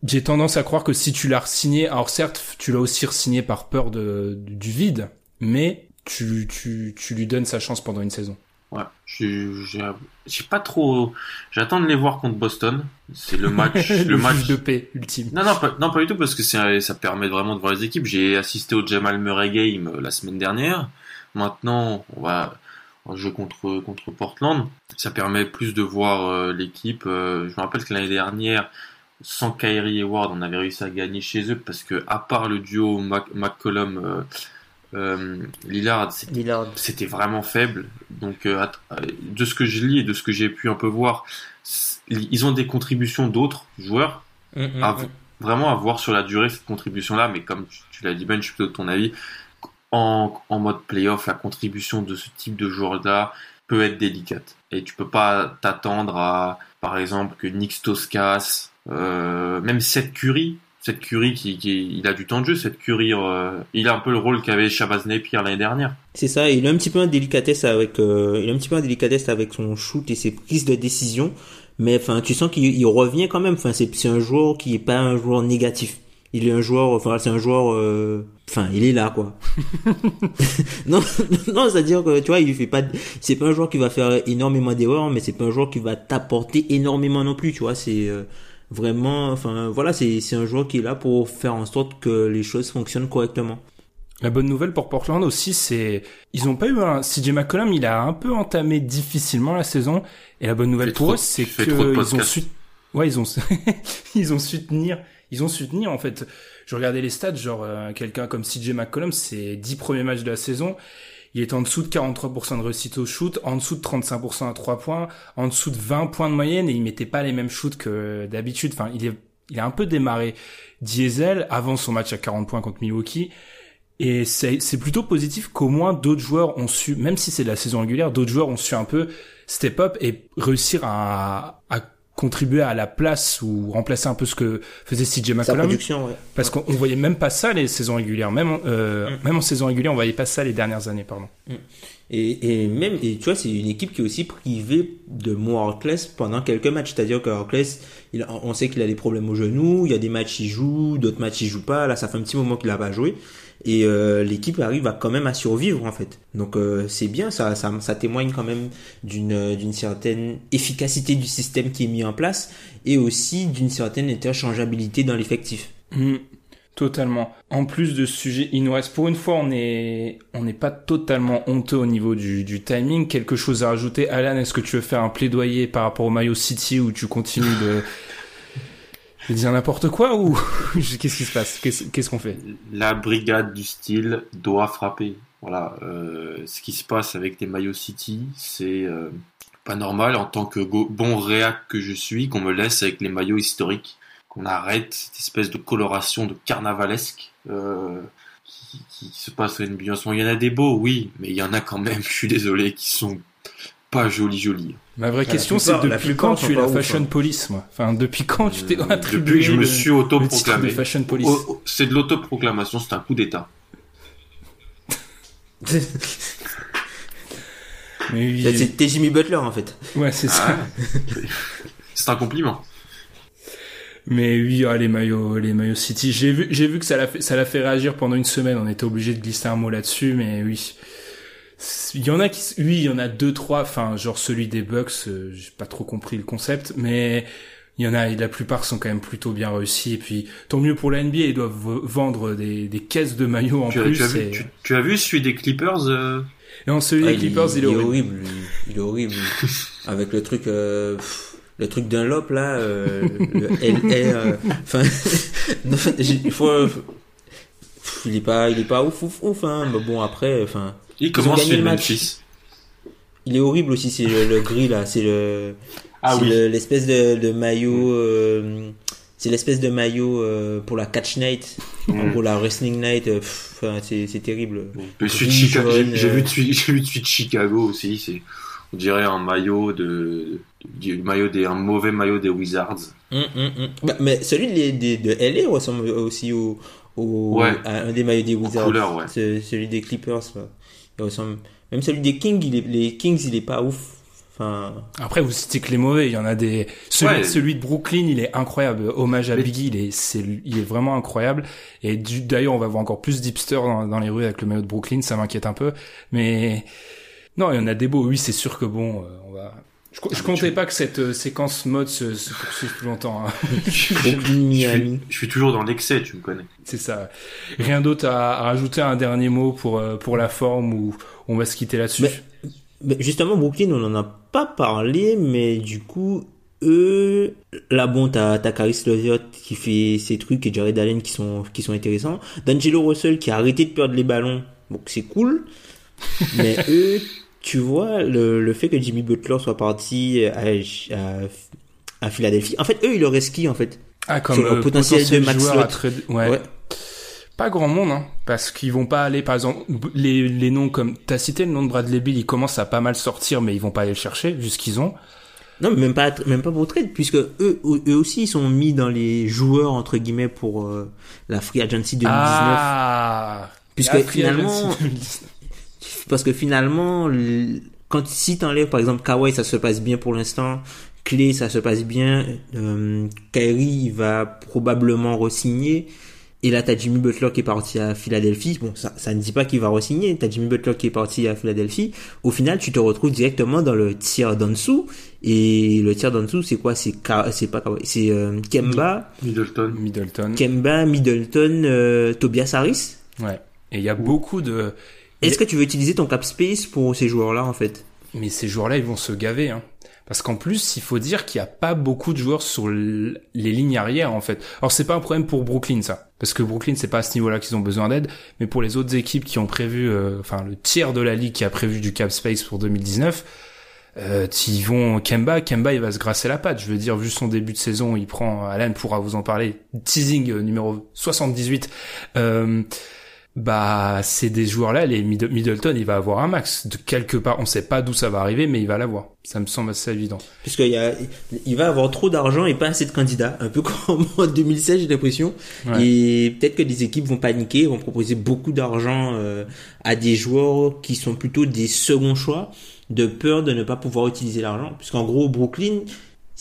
j'ai tendance à croire que si tu l'as signé, alors certes, tu l'as aussi signé par peur de, du vide, mais tu, tu, tu lui donnes sa chance pendant une saison. Ouais, j'ai pas trop. J'attends de les voir contre Boston. C'est le match, le, match de paix ultime. Non, non, pas, non, pas du tout parce que ça permet vraiment de voir les équipes. J'ai assisté au Jamal Murray game euh, la semaine dernière. Maintenant, on va jouer contre contre Portland. Ça permet plus de voir euh, l'équipe. Euh, je me rappelle que l'année dernière, sans Kyrie et Ward, on avait réussi à gagner chez eux parce que à part le duo McCollum euh, euh, Lillard, c'était vraiment faible. Donc euh, de ce que je lis et de ce que j'ai pu un peu voir, ils ont des contributions d'autres joueurs. Mm, mm, mm. Vraiment à voir sur la durée cette contribution-là, mais comme tu, l'as dit Ben, je suis plutôt de ton avis. En, en mode playoff, la contribution de ce type de joueur-là peut être délicate. Et tu peux pas t'attendre à, par exemple, que Nick Stoskas euh, même cette Curie, cette Curie qui, qui, il a du temps de jeu, cette Curie, euh, il a un peu le rôle qu'avait Shabazz Napier l'année dernière. C'est ça, il a un petit peu un délicatesse avec, euh, il a un petit peu un délicatesse avec son shoot et ses prises de décision, mais enfin, tu sens qu'il revient quand même. Enfin, c'est un joueur qui est pas un joueur négatif. Il est un joueur, enfin, c'est un joueur, euh, enfin, il est là, quoi. non, non, c'est-à-dire que, tu vois, il fait pas, c'est pas un joueur qui va faire énormément d'erreurs, mais c'est pas un joueur qui va t'apporter énormément non plus, tu vois, c'est, vraiment, enfin voilà, c'est un joueur qui est là pour faire en sorte que les choses fonctionnent correctement. La bonne nouvelle pour Portland aussi, c'est ils ont pas eu un CJ McCollum, il a un peu entamé difficilement la saison et la bonne nouvelle pour eux, c'est que ils ont su ouais, ils ont ils ont su tenir ils ont su tenir en fait. Je regardais les stats, genre euh, quelqu'un comme CJ McCollum, c'est 10 premiers matchs de la saison, il est en dessous de 43% de réussite au shoot, en dessous de 35% à 3 points, en dessous de 20 points de moyenne et il mettait pas les mêmes shoots que d'habitude. Enfin, il est il a un peu démarré diesel avant son match à 40 points contre Milwaukee. Et c'est plutôt positif qu'au moins d'autres joueurs ont su, même si c'est de la saison régulière, d'autres joueurs ont su un peu step up et réussir à, à contribuer à la place ou remplacer un peu ce que faisait CJ McCollum. Ouais. Parce qu'on voyait même pas ça les saisons régulières. Même, euh, mm. même en saison régulière, on voyait pas ça les dernières années, pardon. Mm. Et, et, même, et tu vois, c'est une équipe qui est aussi privée de Mo Harkless pendant quelques matchs. C'est-à-dire que Harkless, il, on sait qu'il a des problèmes au genou, il y a des matchs il joue, d'autres matchs il joue pas. Là, ça fait un petit moment qu'il a pas joué. Et euh, l'équipe arrive à quand même à survivre en fait. Donc euh, c'est bien, ça, ça, ça, témoigne quand même d'une d'une certaine efficacité du système qui est mis en place et aussi d'une certaine interchangeabilité dans l'effectif. Mmh. Totalement. En plus de ce sujet, il nous reste pour une fois, on est, on n'est pas totalement honteux au niveau du, du timing. Quelque chose à rajouter, Alan Est-ce que tu veux faire un plaidoyer par rapport au Mayo City où tu continues de, de dire n'importe quoi ou qu'est-ce qui se passe? Qu'est-ce qu'on fait? La brigade du style doit frapper. Voilà, euh, ce qui se passe avec les Mayo City, c'est euh, pas normal en tant que bon réac que je suis qu'on me laisse avec les maillots historiques qu'on arrête cette espèce de coloration de carnavalesque euh, qui, se passe à une Il y en a des beaux, oui, mais il y en a quand même, je suis désolé, qui sont pas jolis jolis. Ma vraie question c'est depuis quand tu es la fashion hein. police moi? Enfin depuis quand tu t'es euh, attribué Depuis que je me suis autoproclamé. fashion police? c'est de l'autoproclamation, c'est un coup d'état. C'était Jimmy Butler en fait. Ouais, c'est ça. Ah. c'est un compliment. Mais oui, ah, les maillots, les maillots City. J'ai vu, j'ai vu que ça l'a fait, ça l'a fait réagir pendant une semaine. On était obligé de glisser un mot là-dessus, mais oui. Il y en a qui, oui, il y en a deux, trois. Enfin, genre celui des Bucks, euh, j'ai pas trop compris le concept, mais il y en a, la plupart sont quand même plutôt bien réussis. Et puis, tant mieux pour la NBA, ils doivent vendre des, des caisses de maillots en plus. tu, as vu, tu, as vu, celui des Clippers euh... Non, celui des ah, Clippers, il, est, horrible. Il est horrible. Avec le truc. Euh le truc d'un lop là, euh, le euh, enfin, il faut, il est pas, il est pas ouf ouf ouf, hein, mais bon après, enfin. Il commence le match. Il est horrible aussi, c'est le, gris là, c'est le, ah, oui. l'espèce de, de, maillot, euh, c'est l'espèce de maillot euh, pour la catch night, mm. pour la wrestling night, enfin c'est, c'est terrible. J'ai vu j'ai vu de Chicago aussi, c'est on dirait un maillot de, du maillot des, un mauvais maillot des Wizards. Hum, hum, hum. Bah, mais celui de, de, LA ressemble aussi au, au à un des maillots des Wizards. Couleur, ouais. Celui des Clippers, il ressemble. Même celui des Kings, il est, les Kings, il est pas ouf. Enfin... Après, vous citez que les mauvais, il y en a des. Celui, celui de Brooklyn, il est incroyable. Hommage à Biggie, il est, c'est, il est vraiment incroyable. Et d'ailleurs, on va voir encore plus d'hipsters dans, dans les rues avec le maillot de Brooklyn, ça m'inquiète un peu. Mais non, il y en a des beaux. Oui, c'est sûr que bon, euh, on va. Je, je comptais pas que cette euh, séquence mode se, se poursuive plus longtemps. Hein. je, suis, je, suis, toujours dans l'excès, tu me connais. C'est ça. Rien d'autre à, à, rajouter un dernier mot pour euh, pour la forme ou on va se quitter là-dessus? justement, Brooklyn, on en a pas parlé, mais du coup, eux, là bon, t'as t'as Caris Levert qui fait ses trucs et Jared Allen qui sont qui sont intéressants. D'Angelo Russell qui a arrêté de perdre les ballons, donc c'est cool. Mais eux, tu vois, le, le fait que Jimmy Butler soit parti à, à, à Philadelphie, en fait, eux, ils auraient ski, en fait. Ah, comme le potentiel, de Max ouais. Pas grand monde, hein, parce qu'ils vont pas aller, par exemple, les, les noms comme, t'as cité le nom de Bradley Bill, ils commencent à pas mal sortir, mais ils vont pas aller le chercher, vu ce qu'ils ont. Non, même pas, même pas pour trade, puisque eux, eux aussi, ils sont mis dans les joueurs, entre guillemets, pour euh, la Free Agency 2019. Ah! Puisque finalement, parce que finalement, quand si t'enlèves par exemple Kawhi, ça se passe bien pour l'instant. Clé, ça se passe bien. Euh, Kyrie va probablement re-signer. Et là, t'as Jimmy Butler qui est parti à Philadelphie. Bon, ça, ça ne dit pas qu'il va re-signer. T'as Jimmy Butler qui est parti à Philadelphie. Au final, tu te retrouves directement dans le tiers d'en dessous. Et le tiers d'en dessous, c'est quoi? C'est c'est pas c'est euh, Kemba, Middleton, Middleton, Kemba, Middleton, euh, Tobias Harris? Ouais. Et il y a beaucoup de est-ce que tu veux utiliser ton cap space pour ces joueurs-là en fait? Mais ces joueurs-là, ils vont se gaver. Hein. Parce qu'en plus, il faut dire qu'il n'y a pas beaucoup de joueurs sur les lignes arrière, en fait. Alors, c'est pas un problème pour Brooklyn, ça. Parce que Brooklyn, c'est pas à ce niveau-là qu'ils ont besoin d'aide. Mais pour les autres équipes qui ont prévu, euh, enfin, le tiers de la ligue qui a prévu du cap space pour 2019, euh, ils vont Kemba, Kemba il va se grasser la patte. Je veux dire, vu son début de saison, il prend, Alan pourra vous en parler, teasing euh, numéro 78. Euh, bah c'est des joueurs là les Middleton il va avoir un max. De quelque part on sait pas d'où ça va arriver mais il va l'avoir. Ça me semble assez évident. Puisqu'il y a il va avoir trop d'argent et pas assez de candidats. Un peu comme en 2016 j'ai l'impression. Et peut-être que des équipes vont paniquer vont proposer beaucoup d'argent euh, à des joueurs qui sont plutôt des seconds choix de peur de ne pas pouvoir utiliser l'argent. Puisqu'en gros Brooklyn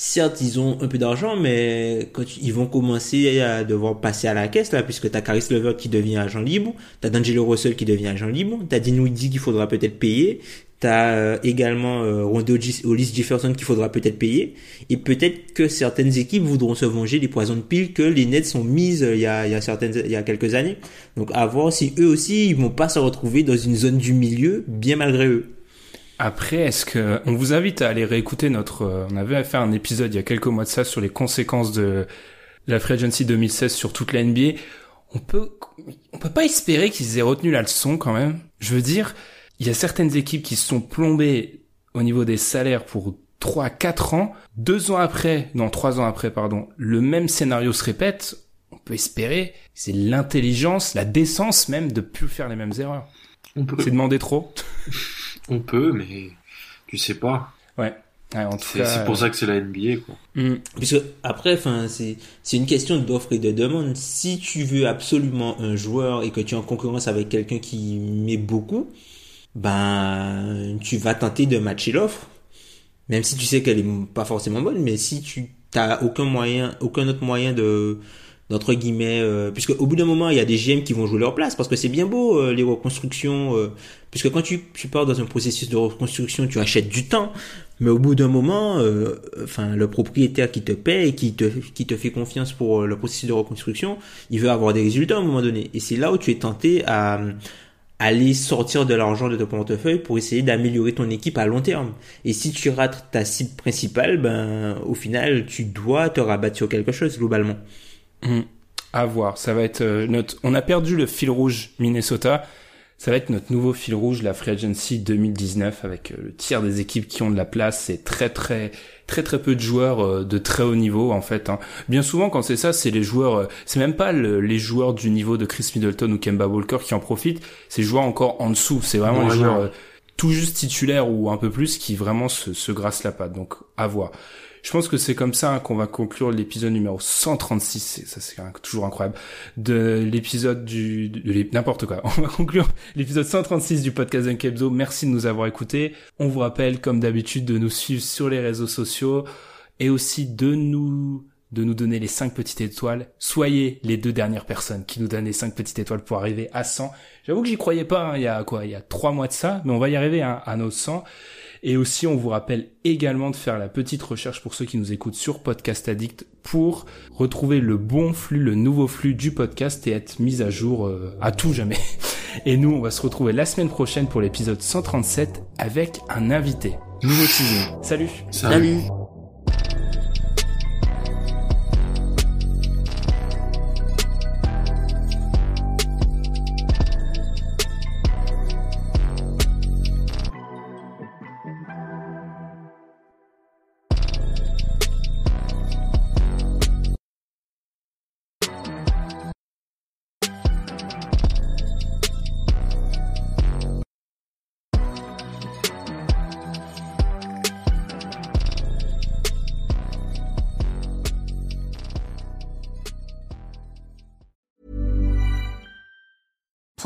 certes, ils ont un peu d'argent, mais quand ils vont commencer à devoir passer à la caisse, là, puisque t'as Caris Lever qui devient agent libre, t'as D'Angelo Russell qui devient agent libre, t'as Dinwiddie qu'il faudra peut-être payer, t'as euh, également euh, Rondo Jefferson qu'il faudra peut-être payer, et peut-être que certaines équipes voudront se venger des poisons de pile que les Nets sont mises euh, il y a, il y a quelques années. Donc à voir si eux aussi, ils vont pas se retrouver dans une zone du milieu, bien malgré eux. Après, est-ce que on vous invite à aller réécouter notre euh, on avait fait un épisode il y a quelques mois de ça sur les conséquences de la Free Agency 2016 sur toute la NBA. On peut on peut pas espérer qu'ils aient retenu la leçon quand même. Je veux dire, il y a certaines équipes qui se sont plombées au niveau des salaires pour 3 4 ans, deux ans après, non, trois ans après pardon, le même scénario se répète, on peut espérer, c'est l'intelligence, la décence même de plus faire les mêmes erreurs. On peut. C'est demander trop. On peut, mais tu sais pas. Ouais. c'est pour ça que c'est la NBA, quoi. Mm. Puisque après, enfin, c'est c'est une question d'offre et de demande. Si tu veux absolument un joueur et que tu es en concurrence avec quelqu'un qui met beaucoup, ben tu vas tenter de matcher l'offre, même si tu sais qu'elle est pas forcément bonne. Mais si tu t'as aucun moyen, aucun autre moyen de d'entre guillemets, euh, puisque au bout d'un moment, il y a des GM qui vont jouer leur place, parce que c'est bien beau euh, les reconstructions, euh, puisque quand tu, tu pars dans un processus de reconstruction, tu achètes du temps, mais au bout d'un moment, euh, enfin le propriétaire qui te paie et qui te qui te fait confiance pour le processus de reconstruction, il veut avoir des résultats à un moment donné, et c'est là où tu es tenté à aller sortir de l'argent de ton portefeuille pour essayer d'améliorer ton équipe à long terme. Et si tu rates ta cible principale, ben au final, tu dois te rabattre sur quelque chose globalement. Mmh. À voir. Ça va être euh, notre. On a perdu le fil rouge Minnesota. Ça va être notre nouveau fil rouge, la Free Agency 2019, avec euh, le tiers des équipes qui ont de la place. C'est très très très très peu de joueurs euh, de très haut niveau en fait. Hein. Bien souvent, quand c'est ça, c'est les joueurs. c'est même pas les joueurs du niveau de Chris Middleton ou Kemba Walker qui en profitent. C'est les joueurs encore en dessous. C'est vraiment les joueurs tout juste titulaires ou un peu plus qui vraiment se, se grassent la patte. Donc à voir. Je pense que c'est comme ça qu'on va conclure l'épisode numéro 136, ça c'est toujours incroyable, de l'épisode du... de n'importe quoi. On va conclure l'épisode 136 du podcast Dunkebdo. Merci de nous avoir écoutés. On vous rappelle, comme d'habitude, de nous suivre sur les réseaux sociaux et aussi de nous de nous donner les 5 petites étoiles. Soyez les deux dernières personnes qui nous donnent les 5 petites étoiles pour arriver à 100. J'avoue que j'y croyais pas, hein, il y a quoi, il y a 3 mois de ça, mais on va y arriver hein, à nos 100. Et aussi, on vous rappelle également de faire la petite recherche pour ceux qui nous écoutent sur Podcast Addict pour retrouver le bon flux, le nouveau flux du podcast et être mis à jour euh, à tout jamais. Et nous, on va se retrouver la semaine prochaine pour l'épisode 137 avec un invité. Nouveau teasing. Salut. Salut.